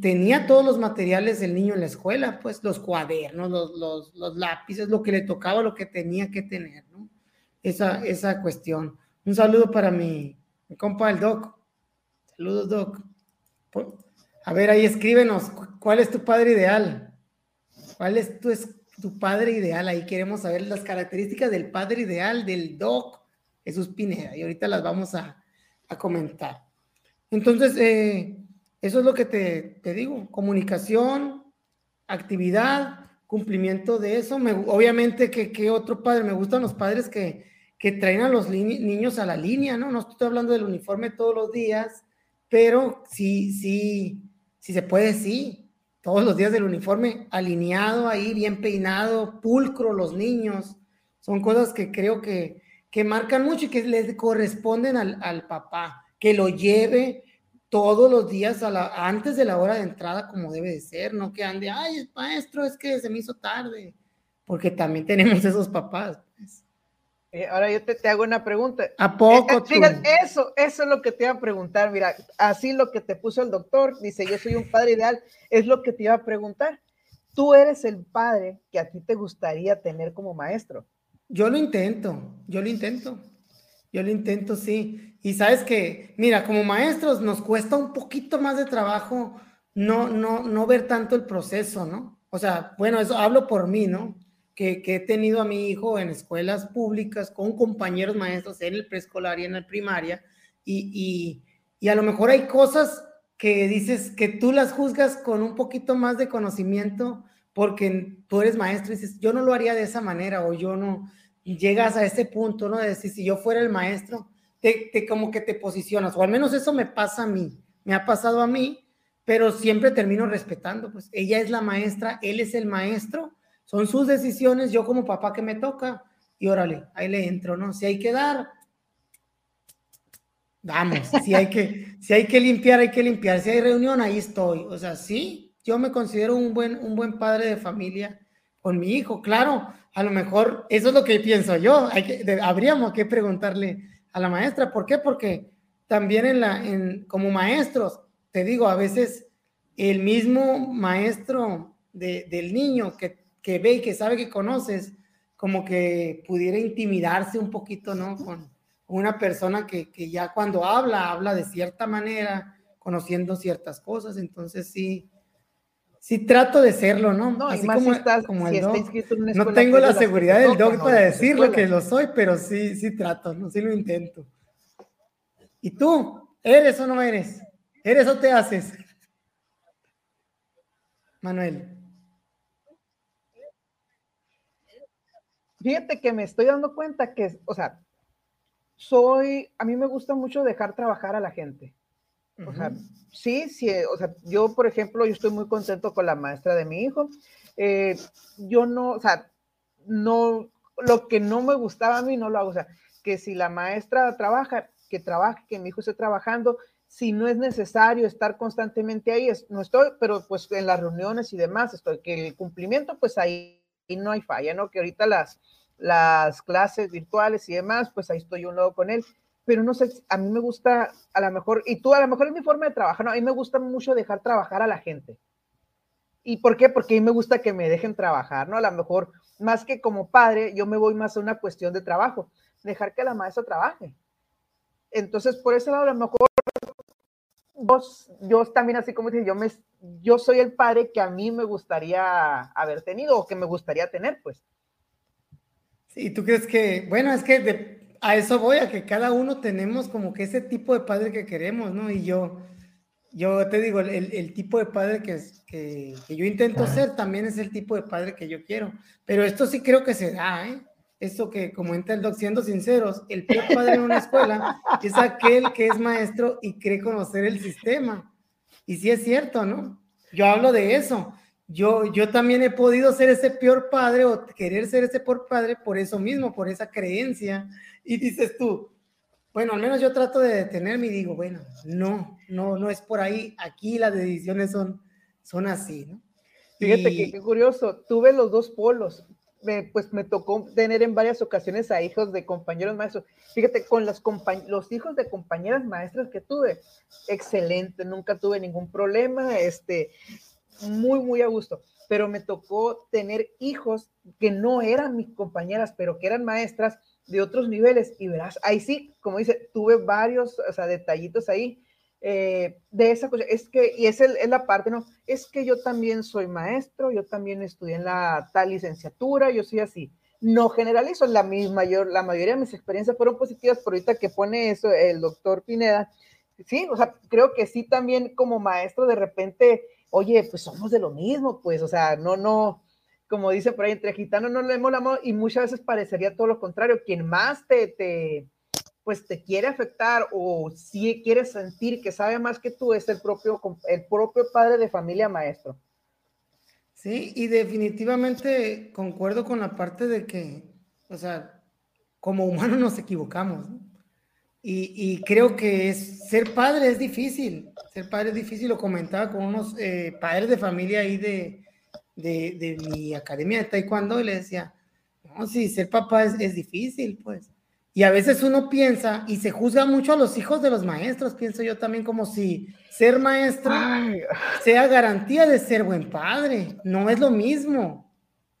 tenía todos los materiales del niño en la escuela, pues los cuadernos, los, los, los lápices, lo que le tocaba, lo que tenía que tener. Esa, esa cuestión. Un saludo para mi, compa el Doc. Saludos, Doc. A ver, ahí escríbenos, ¿cuál es tu padre ideal? ¿Cuál es tu, es tu padre ideal? Ahí queremos saber las características del padre ideal del Doc Jesús Pineda y ahorita las vamos a, a comentar. Entonces, eh, eso es lo que te, te, digo, comunicación, actividad, cumplimiento de eso. Me, obviamente que, que otro padre, me gustan los padres que, que traen a los niños a la línea, ¿no? No estoy hablando del uniforme todos los días, pero sí, sí, sí se puede, sí. Todos los días del uniforme, alineado ahí, bien peinado, pulcro los niños. Son cosas que creo que, que marcan mucho y que les corresponden al, papá, que lo lleve todos los días a la, antes de la hora de entrada como debe de ser, no que ande, ay, maestro, es que se me hizo tarde, porque también tenemos esos papás. Eh, ahora yo te, te, hago una pregunta. ¿A poco? Eh, fíjate, eso, eso es lo que te iba a preguntar. Mira, así lo que te puso el doctor, dice, yo soy un padre ideal, es lo que te iba a preguntar. Tú eres el padre que a ti te gustaría tener como maestro. Yo lo intento, yo lo intento. Yo lo intento, sí. Y sabes que, mira, como maestros nos cuesta un poquito más de trabajo no, no, no ver tanto el proceso, ¿no? O sea, bueno, eso hablo por mí, ¿no? Que, he tenido a mi hijo en escuelas públicas con compañeros maestros en el preescolar y en la primaria, y, y, y a lo mejor hay cosas que dices que tú las juzgas con un poquito más de conocimiento porque tú eres maestro y dices, yo no lo haría de esa manera o yo no, llegas a ese punto, ¿no? De decir, si yo fuera el maestro, te, te, como que te posicionas, o al menos eso me pasa a mí, me ha pasado a mí, pero siempre termino respetando, pues ella es la maestra, él es el maestro, son sus decisiones, yo como papá que me toca, y órale, ahí le entro, ¿no? Si hay que dar, vamos, si hay que, si hay que limpiar, hay que limpiar, si hay reunión, ahí estoy, o sea, sí, yo me considero un buen, un buen padre de familia con mi hijo, claro, a lo mejor eso es lo que pienso yo, hay que, habríamos que preguntarle a la maestra, ¿por qué? Porque también en la, en, como maestros, te digo, a veces el mismo maestro de, del niño que, que ve y que sabe que conoces, como que pudiera intimidarse un poquito, ¿no? Con una persona que, que ya cuando habla, habla de cierta manera, conociendo ciertas cosas, entonces sí, sí trato de serlo, ¿no? no Así como, estás, como el si No tengo la seguridad del doc para decirlo que lo soy, pero sí, sí trato, ¿no? Sí lo intento. ¿Y tú? ¿Eres o no eres? ¿Eres o te haces? Manuel. Fíjate que me estoy dando cuenta que, o sea, soy, a mí me gusta mucho dejar trabajar a la gente. O sea, sí, sí, o sea, yo, por ejemplo, yo estoy muy contento con la maestra de mi hijo. Eh, yo no, o sea, no, lo que no me gustaba a mí no lo hago. O sea, que si la maestra trabaja, que trabaje, que mi hijo esté trabajando, si no es necesario estar constantemente ahí, no estoy, pero pues en las reuniones y demás, estoy, que el cumplimiento, pues ahí no hay falla, ¿no? Que ahorita las, las clases virtuales y demás, pues ahí estoy un lado con él pero no sé, a mí me gusta, a lo mejor, y tú a lo mejor es mi forma de trabajar, ¿no? A mí me gusta mucho dejar trabajar a la gente. ¿Y por qué? Porque a mí me gusta que me dejen trabajar, ¿no? A lo mejor, más que como padre, yo me voy más a una cuestión de trabajo, dejar que la maestra trabaje. Entonces, por ese lado, a lo mejor, vos, yo también, así como dije, yo, me, yo soy el padre que a mí me gustaría haber tenido o que me gustaría tener, pues. Sí, tú crees que, bueno, es que de, a eso voy, a que cada uno tenemos como que ese tipo de padre que queremos, ¿no? Y yo, yo te digo, el, el tipo de padre que, que, que, yo intento ser también es el tipo de padre que yo quiero. Pero esto sí creo que se da, ¿eh? Esto que comenta el doc, siendo sinceros, el peor padre en una escuela es aquel que es maestro y cree conocer el sistema. Y sí es cierto, ¿no? Yo hablo de eso yo, yo también he podido ser ese peor padre o querer ser ese peor padre por eso mismo, por esa creencia. Y dices tú, bueno, al menos yo trato de detenerme y digo, bueno, no, no, no es por ahí. Aquí las decisiones son, son así, ¿no? Fíjate que qué curioso, tuve los dos polos. Me, pues me tocó tener en varias ocasiones a hijos de compañeros maestros. Fíjate, con los, los hijos de compañeras maestras que tuve, excelente, nunca tuve ningún problema. Este, muy, muy a gusto. Pero me tocó tener hijos que no eran mis compañeras, pero que eran maestras de otros niveles. Y verás, ahí sí, como dice, tuve varios, o sea, detallitos ahí eh, de esa cosa. Es que, y es, el, es la parte, ¿no? Es que yo también soy maestro, yo también estudié en la tal licenciatura, yo soy así. No generalizo, la, mi mayor, la mayoría de mis experiencias fueron positivas, pero ahorita que pone eso el doctor Pineda, sí, o sea, creo que sí también como maestro de repente oye, pues somos de lo mismo, pues, o sea, no, no, como dice por ahí, entre gitanos no le la mano y muchas veces parecería todo lo contrario, quien más te, te, pues te quiere afectar o si quiere sentir que sabe más que tú es el propio, el propio padre de familia maestro. Sí, y definitivamente concuerdo con la parte de que, o sea, como humanos nos equivocamos, ¿no? Y, creo que es, ser padre es difícil, ser padre es difícil, lo comentaba con unos eh, padres de familia ahí de, de, mi academia de taekwondo y le decía, no, sí, ser papá es, difícil, pues. Y a veces uno piensa y se juzga mucho a los hijos de los maestros, pienso yo también como si ser maestro sea garantía de ser buen padre, no es lo mismo.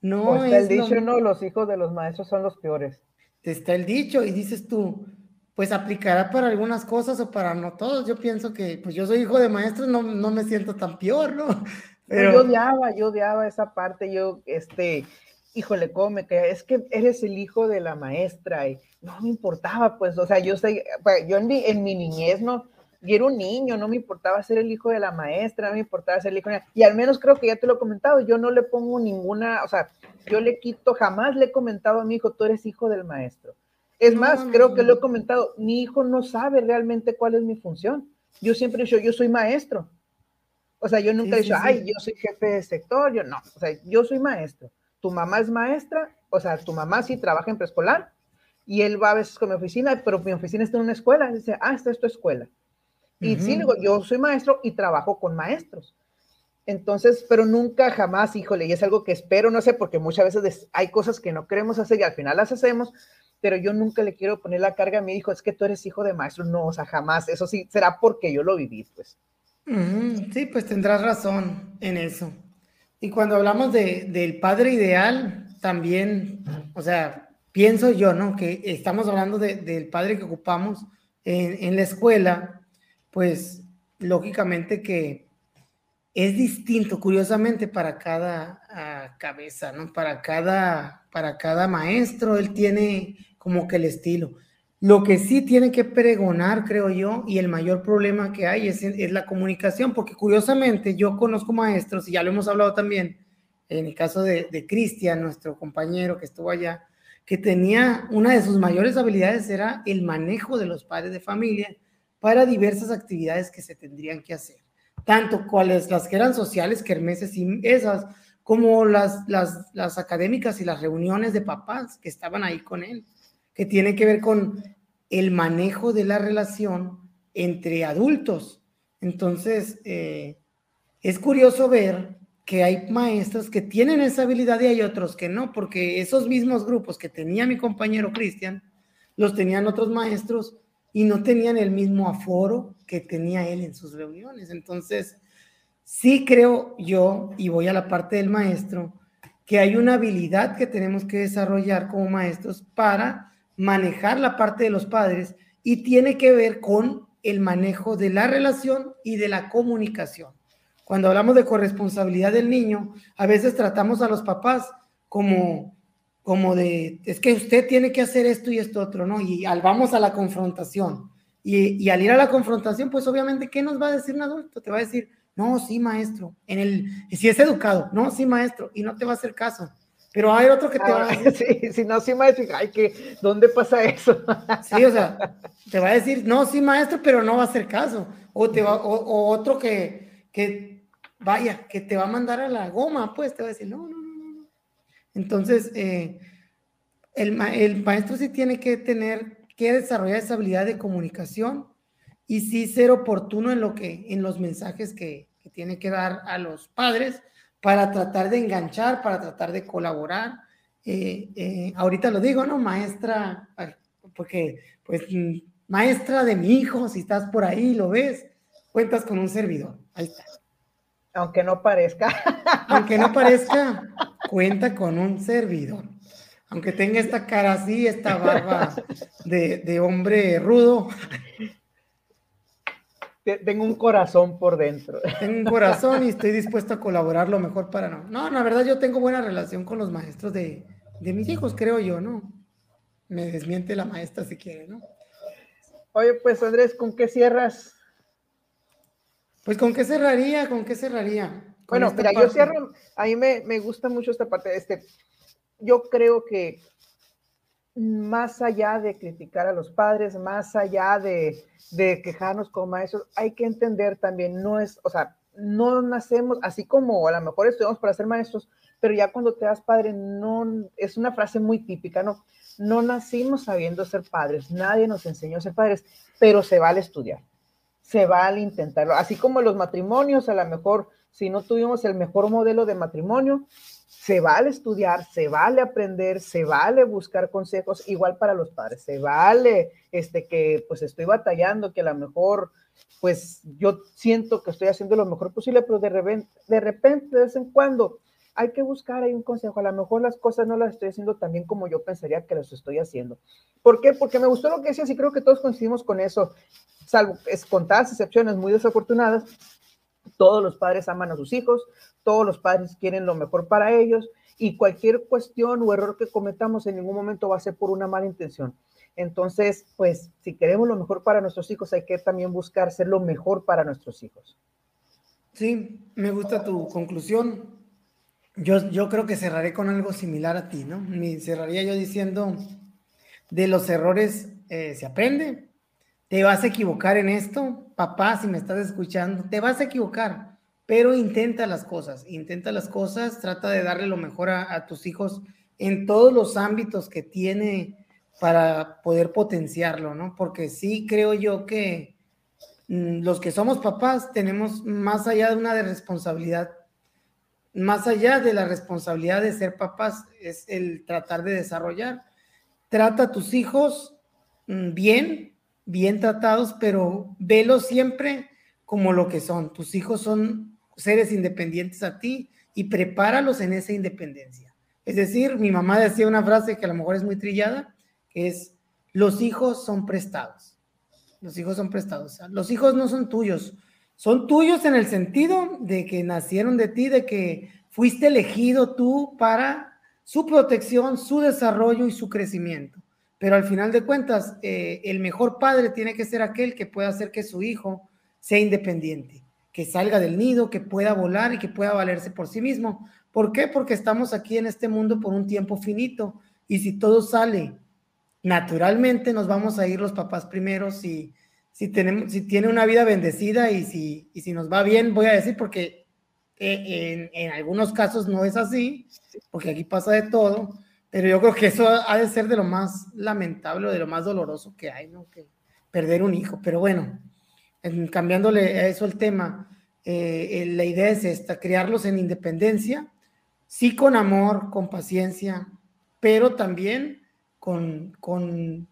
No pues es el dicho, no, los hijos de los maestros son los peores. Está el dicho y dices tú, pues aplicará para algunas cosas o para no todos. Yo pienso que, pues yo soy hijo de maestro, no, no me siento tan peor, ¿no? Pero... Yo odiaba, yo odiaba esa parte, yo, este, híjole, cómo me caía, es que eres el hijo de la maestra y no me importaba, pues, o sea, yo sé, pues, yo en mi, en mi niñez no, yo era un niño, no me importaba ser el hijo de la maestra, no me importaba ser el hijo de la... Y al menos creo que ya te lo he comentado, yo no le pongo ninguna, o sea, yo le quito, jamás le he comentado a mi hijo, tú eres hijo del maestro. Es más, creo que lo he comentado, mi hijo no sabe realmente cuál es mi función. Yo siempre he dicho, yo soy maestro. O sea, yo nunca he dicho, ay, yo soy jefe de sector, yo no, o sea, yo soy maestro. Tu mamá es maestra, o sea, tu mamá sí trabaja en preescolar y él va a veces con mi oficina, pero mi oficina está en una escuela. Y dice, ah, esta es tu escuela. Y sí, digo, yo soy maestro y trabajo con maestros. Entonces, pero nunca, jamás, híjole, y es algo que espero, no sé, porque muchas veces hay cosas que no queremos hacer y al final las hacemos, pero yo nunca le quiero poner la carga a mi hijo, es que tú eres hijo de maestro, no, o sea, jamás, eso sí, será porque yo lo viví, pues. Sí, pues tendrás razón en eso. Y cuando hablamos de, del padre ideal, también, o sea, pienso yo, ¿no? Que estamos hablando del padre que ocupamos en, en la escuela, pues lógicamente que es distinto, curiosamente, para cada ah, cabeza, ¿no? Para cada, para cada maestro, él tiene como que el estilo. Lo que sí tiene que pregonar, creo yo, y el mayor problema que hay es, la comunicación, porque curiosamente yo conozco maestros, y ya lo hemos hablado también, en el caso de, de Cristian, nuestro compañero que estuvo allá, que tenía una de sus mayores habilidades era el manejo de los padres de familia para diversas actividades que se tendrían que hacer, tanto cuales las que eran sociales, kermeses y esas, como las, las, las académicas y las reuniones de papás que estaban ahí con él, que tienen que ver con el manejo de la relación entre adultos. Entonces, eh, es curioso ver que hay maestros que tienen esa habilidad y hay otros que no, porque esos mismos grupos que tenía mi compañero Cristian, los tenían otros maestros y no tenían el mismo aforo que tenía él en sus reuniones. Entonces, sí creo yo, y voy a la parte del maestro, que hay una habilidad que tenemos que desarrollar como maestros para manejar la parte de los padres y tiene que ver con el manejo de la relación y de la comunicación. Cuando hablamos de corresponsabilidad del niño, a veces tratamos a los papás como como de, es que usted tiene que hacer esto y esto otro, ¿no? Y al vamos a la confrontación. Y, y, al ir a la confrontación, pues obviamente, ¿qué nos va a decir un adulto? Te va a decir, no, sí, maestro. En el, si es educado, no, sí, maestro. Y no te va a hacer caso. Pero hay otro que te va a decir. Sí, si no, sí, maestro. Ay, que, ¿dónde pasa eso? Sí, o sea, te va a decir, no, sí, maestro, pero no va a hacer caso. O, te va, o, o otro que, que, vaya, que te va a mandar a la goma, pues te va a decir, no, no, entonces, eh, el, maestro sí tiene que tener que desarrollar esa habilidad de comunicación y sí ser oportuno en lo que, en los mensajes que, tiene que dar a los padres para tratar de enganchar, para tratar de colaborar. Eh, eh, ahorita lo digo, ¿no? Maestra, porque pues maestra de mi hijo, si estás por ahí, lo ves, cuentas con un servidor. Ahí está. Aunque no parezca. Aunque no parezca, cuenta con un servidor. Aunque tenga esta cara así, esta barba de, hombre rudo. Tengo un corazón por dentro. Tengo un corazón y estoy dispuesto a colaborar lo mejor para no. No, la verdad yo tengo buena relación con los maestros de, de mis hijos, creo yo, ¿no? Me desmiente la maestra si quiere, ¿no? Oye, pues Andrés, ¿con qué cierras pues con qué cerraría, con qué cerraría. Bueno, mira, yo cierro, a mí me, me, gusta mucho esta parte, este, yo creo que más allá de criticar a los padres, más allá de, de quejarnos como maestros, hay que entender también, no es, o sea, no nacemos, así como a lo mejor estudiamos para ser maestros, pero ya cuando te das padre, no, es una frase muy típica, ¿no? No nacimos sabiendo ser padres, nadie nos enseñó a ser padres, pero se vale estudiar se vale intentarlo. Así como los matrimonios, a lo mejor, si no tuvimos el mejor modelo de matrimonio, se vale estudiar, se vale aprender, se vale buscar consejos, igual para los padres, se vale este que pues estoy batallando, que a lo mejor pues yo siento que estoy haciendo lo mejor posible, pero de repente, de repente, de vez en cuando, hay que buscar ahí un consejo. A lo mejor las cosas no las estoy haciendo tan bien como yo pensaría que las estoy haciendo. ¿Por qué? Porque me gustó lo que decías y creo que todos coincidimos con eso, salvo es contadas excepciones muy desafortunadas. Todos los padres aman a sus hijos, todos los padres quieren lo mejor para ellos y cualquier cuestión o error que cometamos en ningún momento va a ser por una mala intención. Entonces, pues si queremos lo mejor para nuestros hijos, hay que también buscar ser lo mejor para nuestros hijos. Sí, me gusta tu conclusión. Yo, yo creo que cerraré con algo similar a ti, ¿no? Me cerraría yo diciendo, de los errores eh, se aprende. Te vas a equivocar en esto, papá, si me estás escuchando, te vas a equivocar, pero intenta las cosas, intenta las cosas, trata de darle lo mejor a, tus hijos en todos los ámbitos que tiene para poder potenciarlo, ¿no? Porque sí creo yo que mm, los que somos papás tenemos más allá de una de responsabilidad, más allá de la responsabilidad de ser papás, es el tratar de desarrollar. Trata a tus hijos mm, bien, bien tratados, pero velos siempre como lo que son. Tus hijos son seres independientes a ti y prepáralos en esa independencia. Es decir, mi mamá decía una frase que a lo mejor es muy trillada, es los hijos son prestados. Los hijos son prestados. Los hijos no son tuyos. Son tuyos en el sentido de que nacieron de ti, de que fuiste elegido tú para su protección, su desarrollo y su crecimiento. Pero al final de cuentas, eh, el mejor padre tiene que ser aquel que pueda hacer que su hijo sea independiente, que salga del nido, que pueda volar y que pueda valerse por sí mismo. ¿Por qué? Porque estamos aquí en este mundo por un tiempo finito y si todo sale naturalmente nos vamos a ir los papás primero si, si, tiene una vida bendecida y si, y si nos va bien, voy a decir, porque eh, en, algunos casos no es así, porque aquí pasa de todo, pero yo creo que eso ha de ser de lo más lamentable, de lo más doloroso que hay, ¿no? Que perder un hijo. Pero bueno, en, cambiándole a eso el tema, eh, la idea es esta, criarlos en independencia, sí con amor, con paciencia, pero también con, con,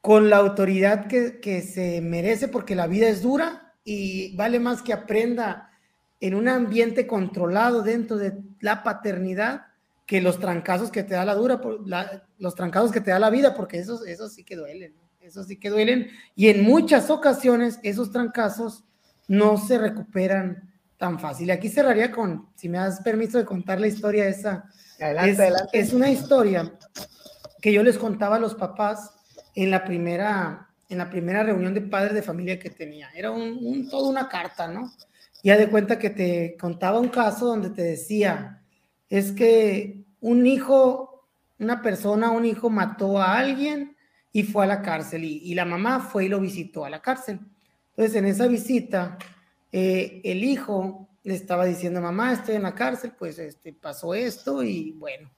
con la autoridad que, que, se merece, porque la vida es dura y vale más que aprenda en un ambiente controlado dentro de la paternidad que los trancazos que te da la dura, la, los trancazos que te da la vida, porque esos, esos sí que duelen, esos sí que duelen. Y en muchas ocasiones esos trancazos no se recuperan tan fácil. Y aquí cerraría con, si me das permiso de contar la historia esa. Adelante, es, adelante. es una historia que yo les contaba a los papás en la primera, en la primera reunión de padres de familia que tenía. Era un, un, toda una carta, ¿no? Ya de cuenta que te contaba un caso donde te decía, es que un hijo, una persona, un hijo mató a alguien y fue a la cárcel y, la mamá fue y lo visitó a la cárcel. Entonces, en esa visita, eh, el hijo le estaba diciendo, mamá, estoy en la cárcel, pues este, pasó esto y bueno,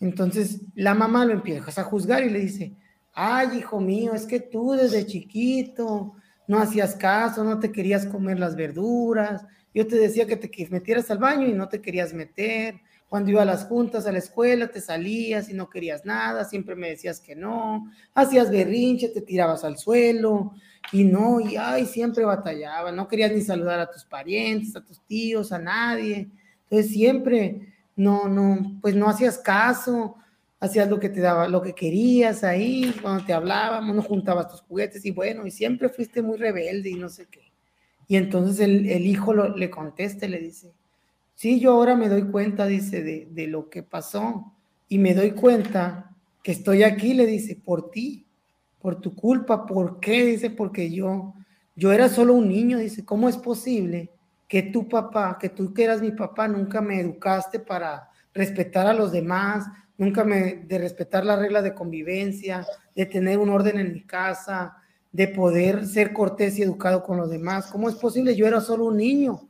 entonces la mamá lo empieza a juzgar y le dice, ay, hijo mío, es que tú desde chiquito no hacías caso, no te querías comer las verduras, yo te decía que te metieras al baño y no te querías meter, cuando iba a las juntas a la escuela te salías y no querías nada, siempre me decías que no, hacías berrinche, te tirabas al suelo y no, y ay, siempre batallaba, no querías ni saludar a tus parientes, a tus tíos, a nadie, entonces siempre no, no, pues no hacías caso, hacías lo que te daba, lo que querías ahí, cuando te hablábamos, no juntabas tus juguetes y bueno, y siempre fuiste muy rebelde y no sé qué. Y entonces el, hijo le contesta y le dice, sí, yo ahora me doy cuenta, dice, de, de lo que pasó y me doy cuenta que estoy aquí, le dice, por ti, por tu culpa, ¿por qué? Dice, porque yo, yo era solo un niño, dice, ¿cómo es posible? que tu papá, que tú que eras mi papá, nunca me educaste para respetar a los demás, nunca me de respetar la regla de convivencia, de tener un orden en mi casa, de poder ser cortés y educado con los demás. ¿Cómo es posible? Yo era solo un niño.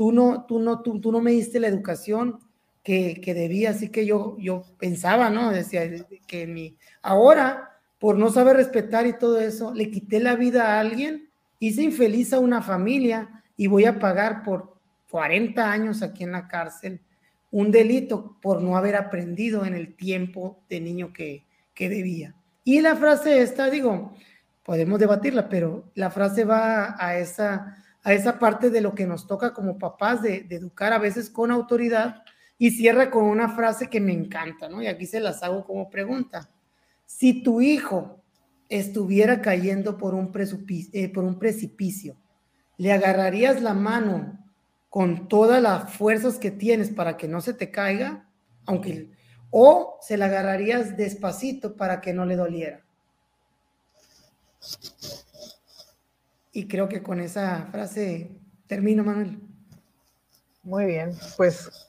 Tú no, tú no, tú, tú no me diste la educación que, que debía, así que yo, yo pensaba, ¿no? Decía que mi, ahora, por no saber respetar y todo eso, le quité la vida a alguien, hice infeliz a una familia, y voy a pagar por 40 años aquí en la cárcel un delito por no haber aprendido en el tiempo de niño que, que debía. Y la frase esta, digo, podemos debatirla, pero la frase va a esa, a esa parte de lo que nos toca como papás de, educar a veces con autoridad Y cierra con una frase que me encanta, ¿no? Y aquí se las hago como pregunta. Si tu hijo estuviera cayendo por un, eh, por un precipicio, ¿le agarrarías la mano con todas las fuerzas que tienes para que no se te caiga? Aunque, o se la agarrarías despacito para que no le doliera. Y creo que con esa frase termino, Manuel. Muy bien, pues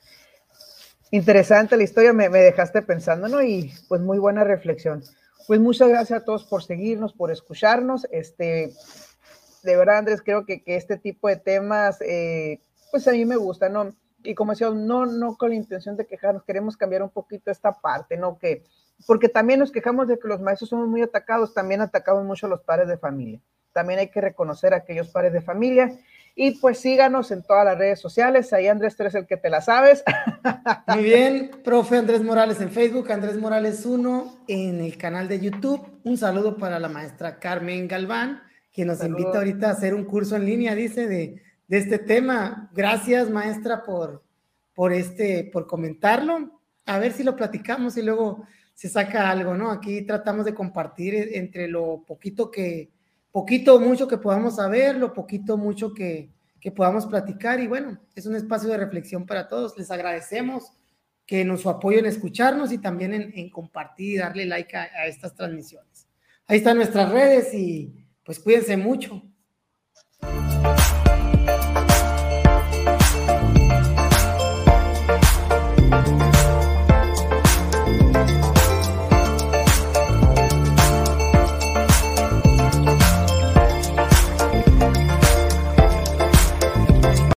interesante la historia, me, dejaste pensando, ¿no? Y pues muy buena reflexión. Pues muchas gracias a todos por seguirnos, por escucharnos. Este, de verdad, Andrés, creo que, este tipo de temas, eh, pues a mí me gusta, ¿no? Y como decía, no, no con la intención de quejarnos, queremos cambiar un poquito esta parte, ¿no? Que, porque también nos quejamos de que los maestros somos muy atacados, también atacamos mucho a los padres de familia. También hay que reconocer a aquellos padres de familia y pues síganos en todas las redes sociales. Ahí Andrés, tú eres el que te la sabes. Muy bien, profe Andrés Morales en Facebook, Andrés Morales 1 en el canal de YouTube. Un saludo para la maestra Carmen Galván, que nos invita ahorita a hacer un curso en línea, dice, de, de este tema. Gracias, maestra, por, por, este, por comentarlo. A ver si lo platicamos y luego se saca algo, ¿no? Aquí tratamos de compartir entre lo poquito que, poquito mucho que podamos saber, lo poquito mucho que, que podamos platicar y bueno, es un espacio de reflexión para todos. Les agradecemos que nos apoyen en escucharnos y también en, compartir y darle like a, a, estas transmisiones. Ahí están nuestras redes y pues cuídense mucho.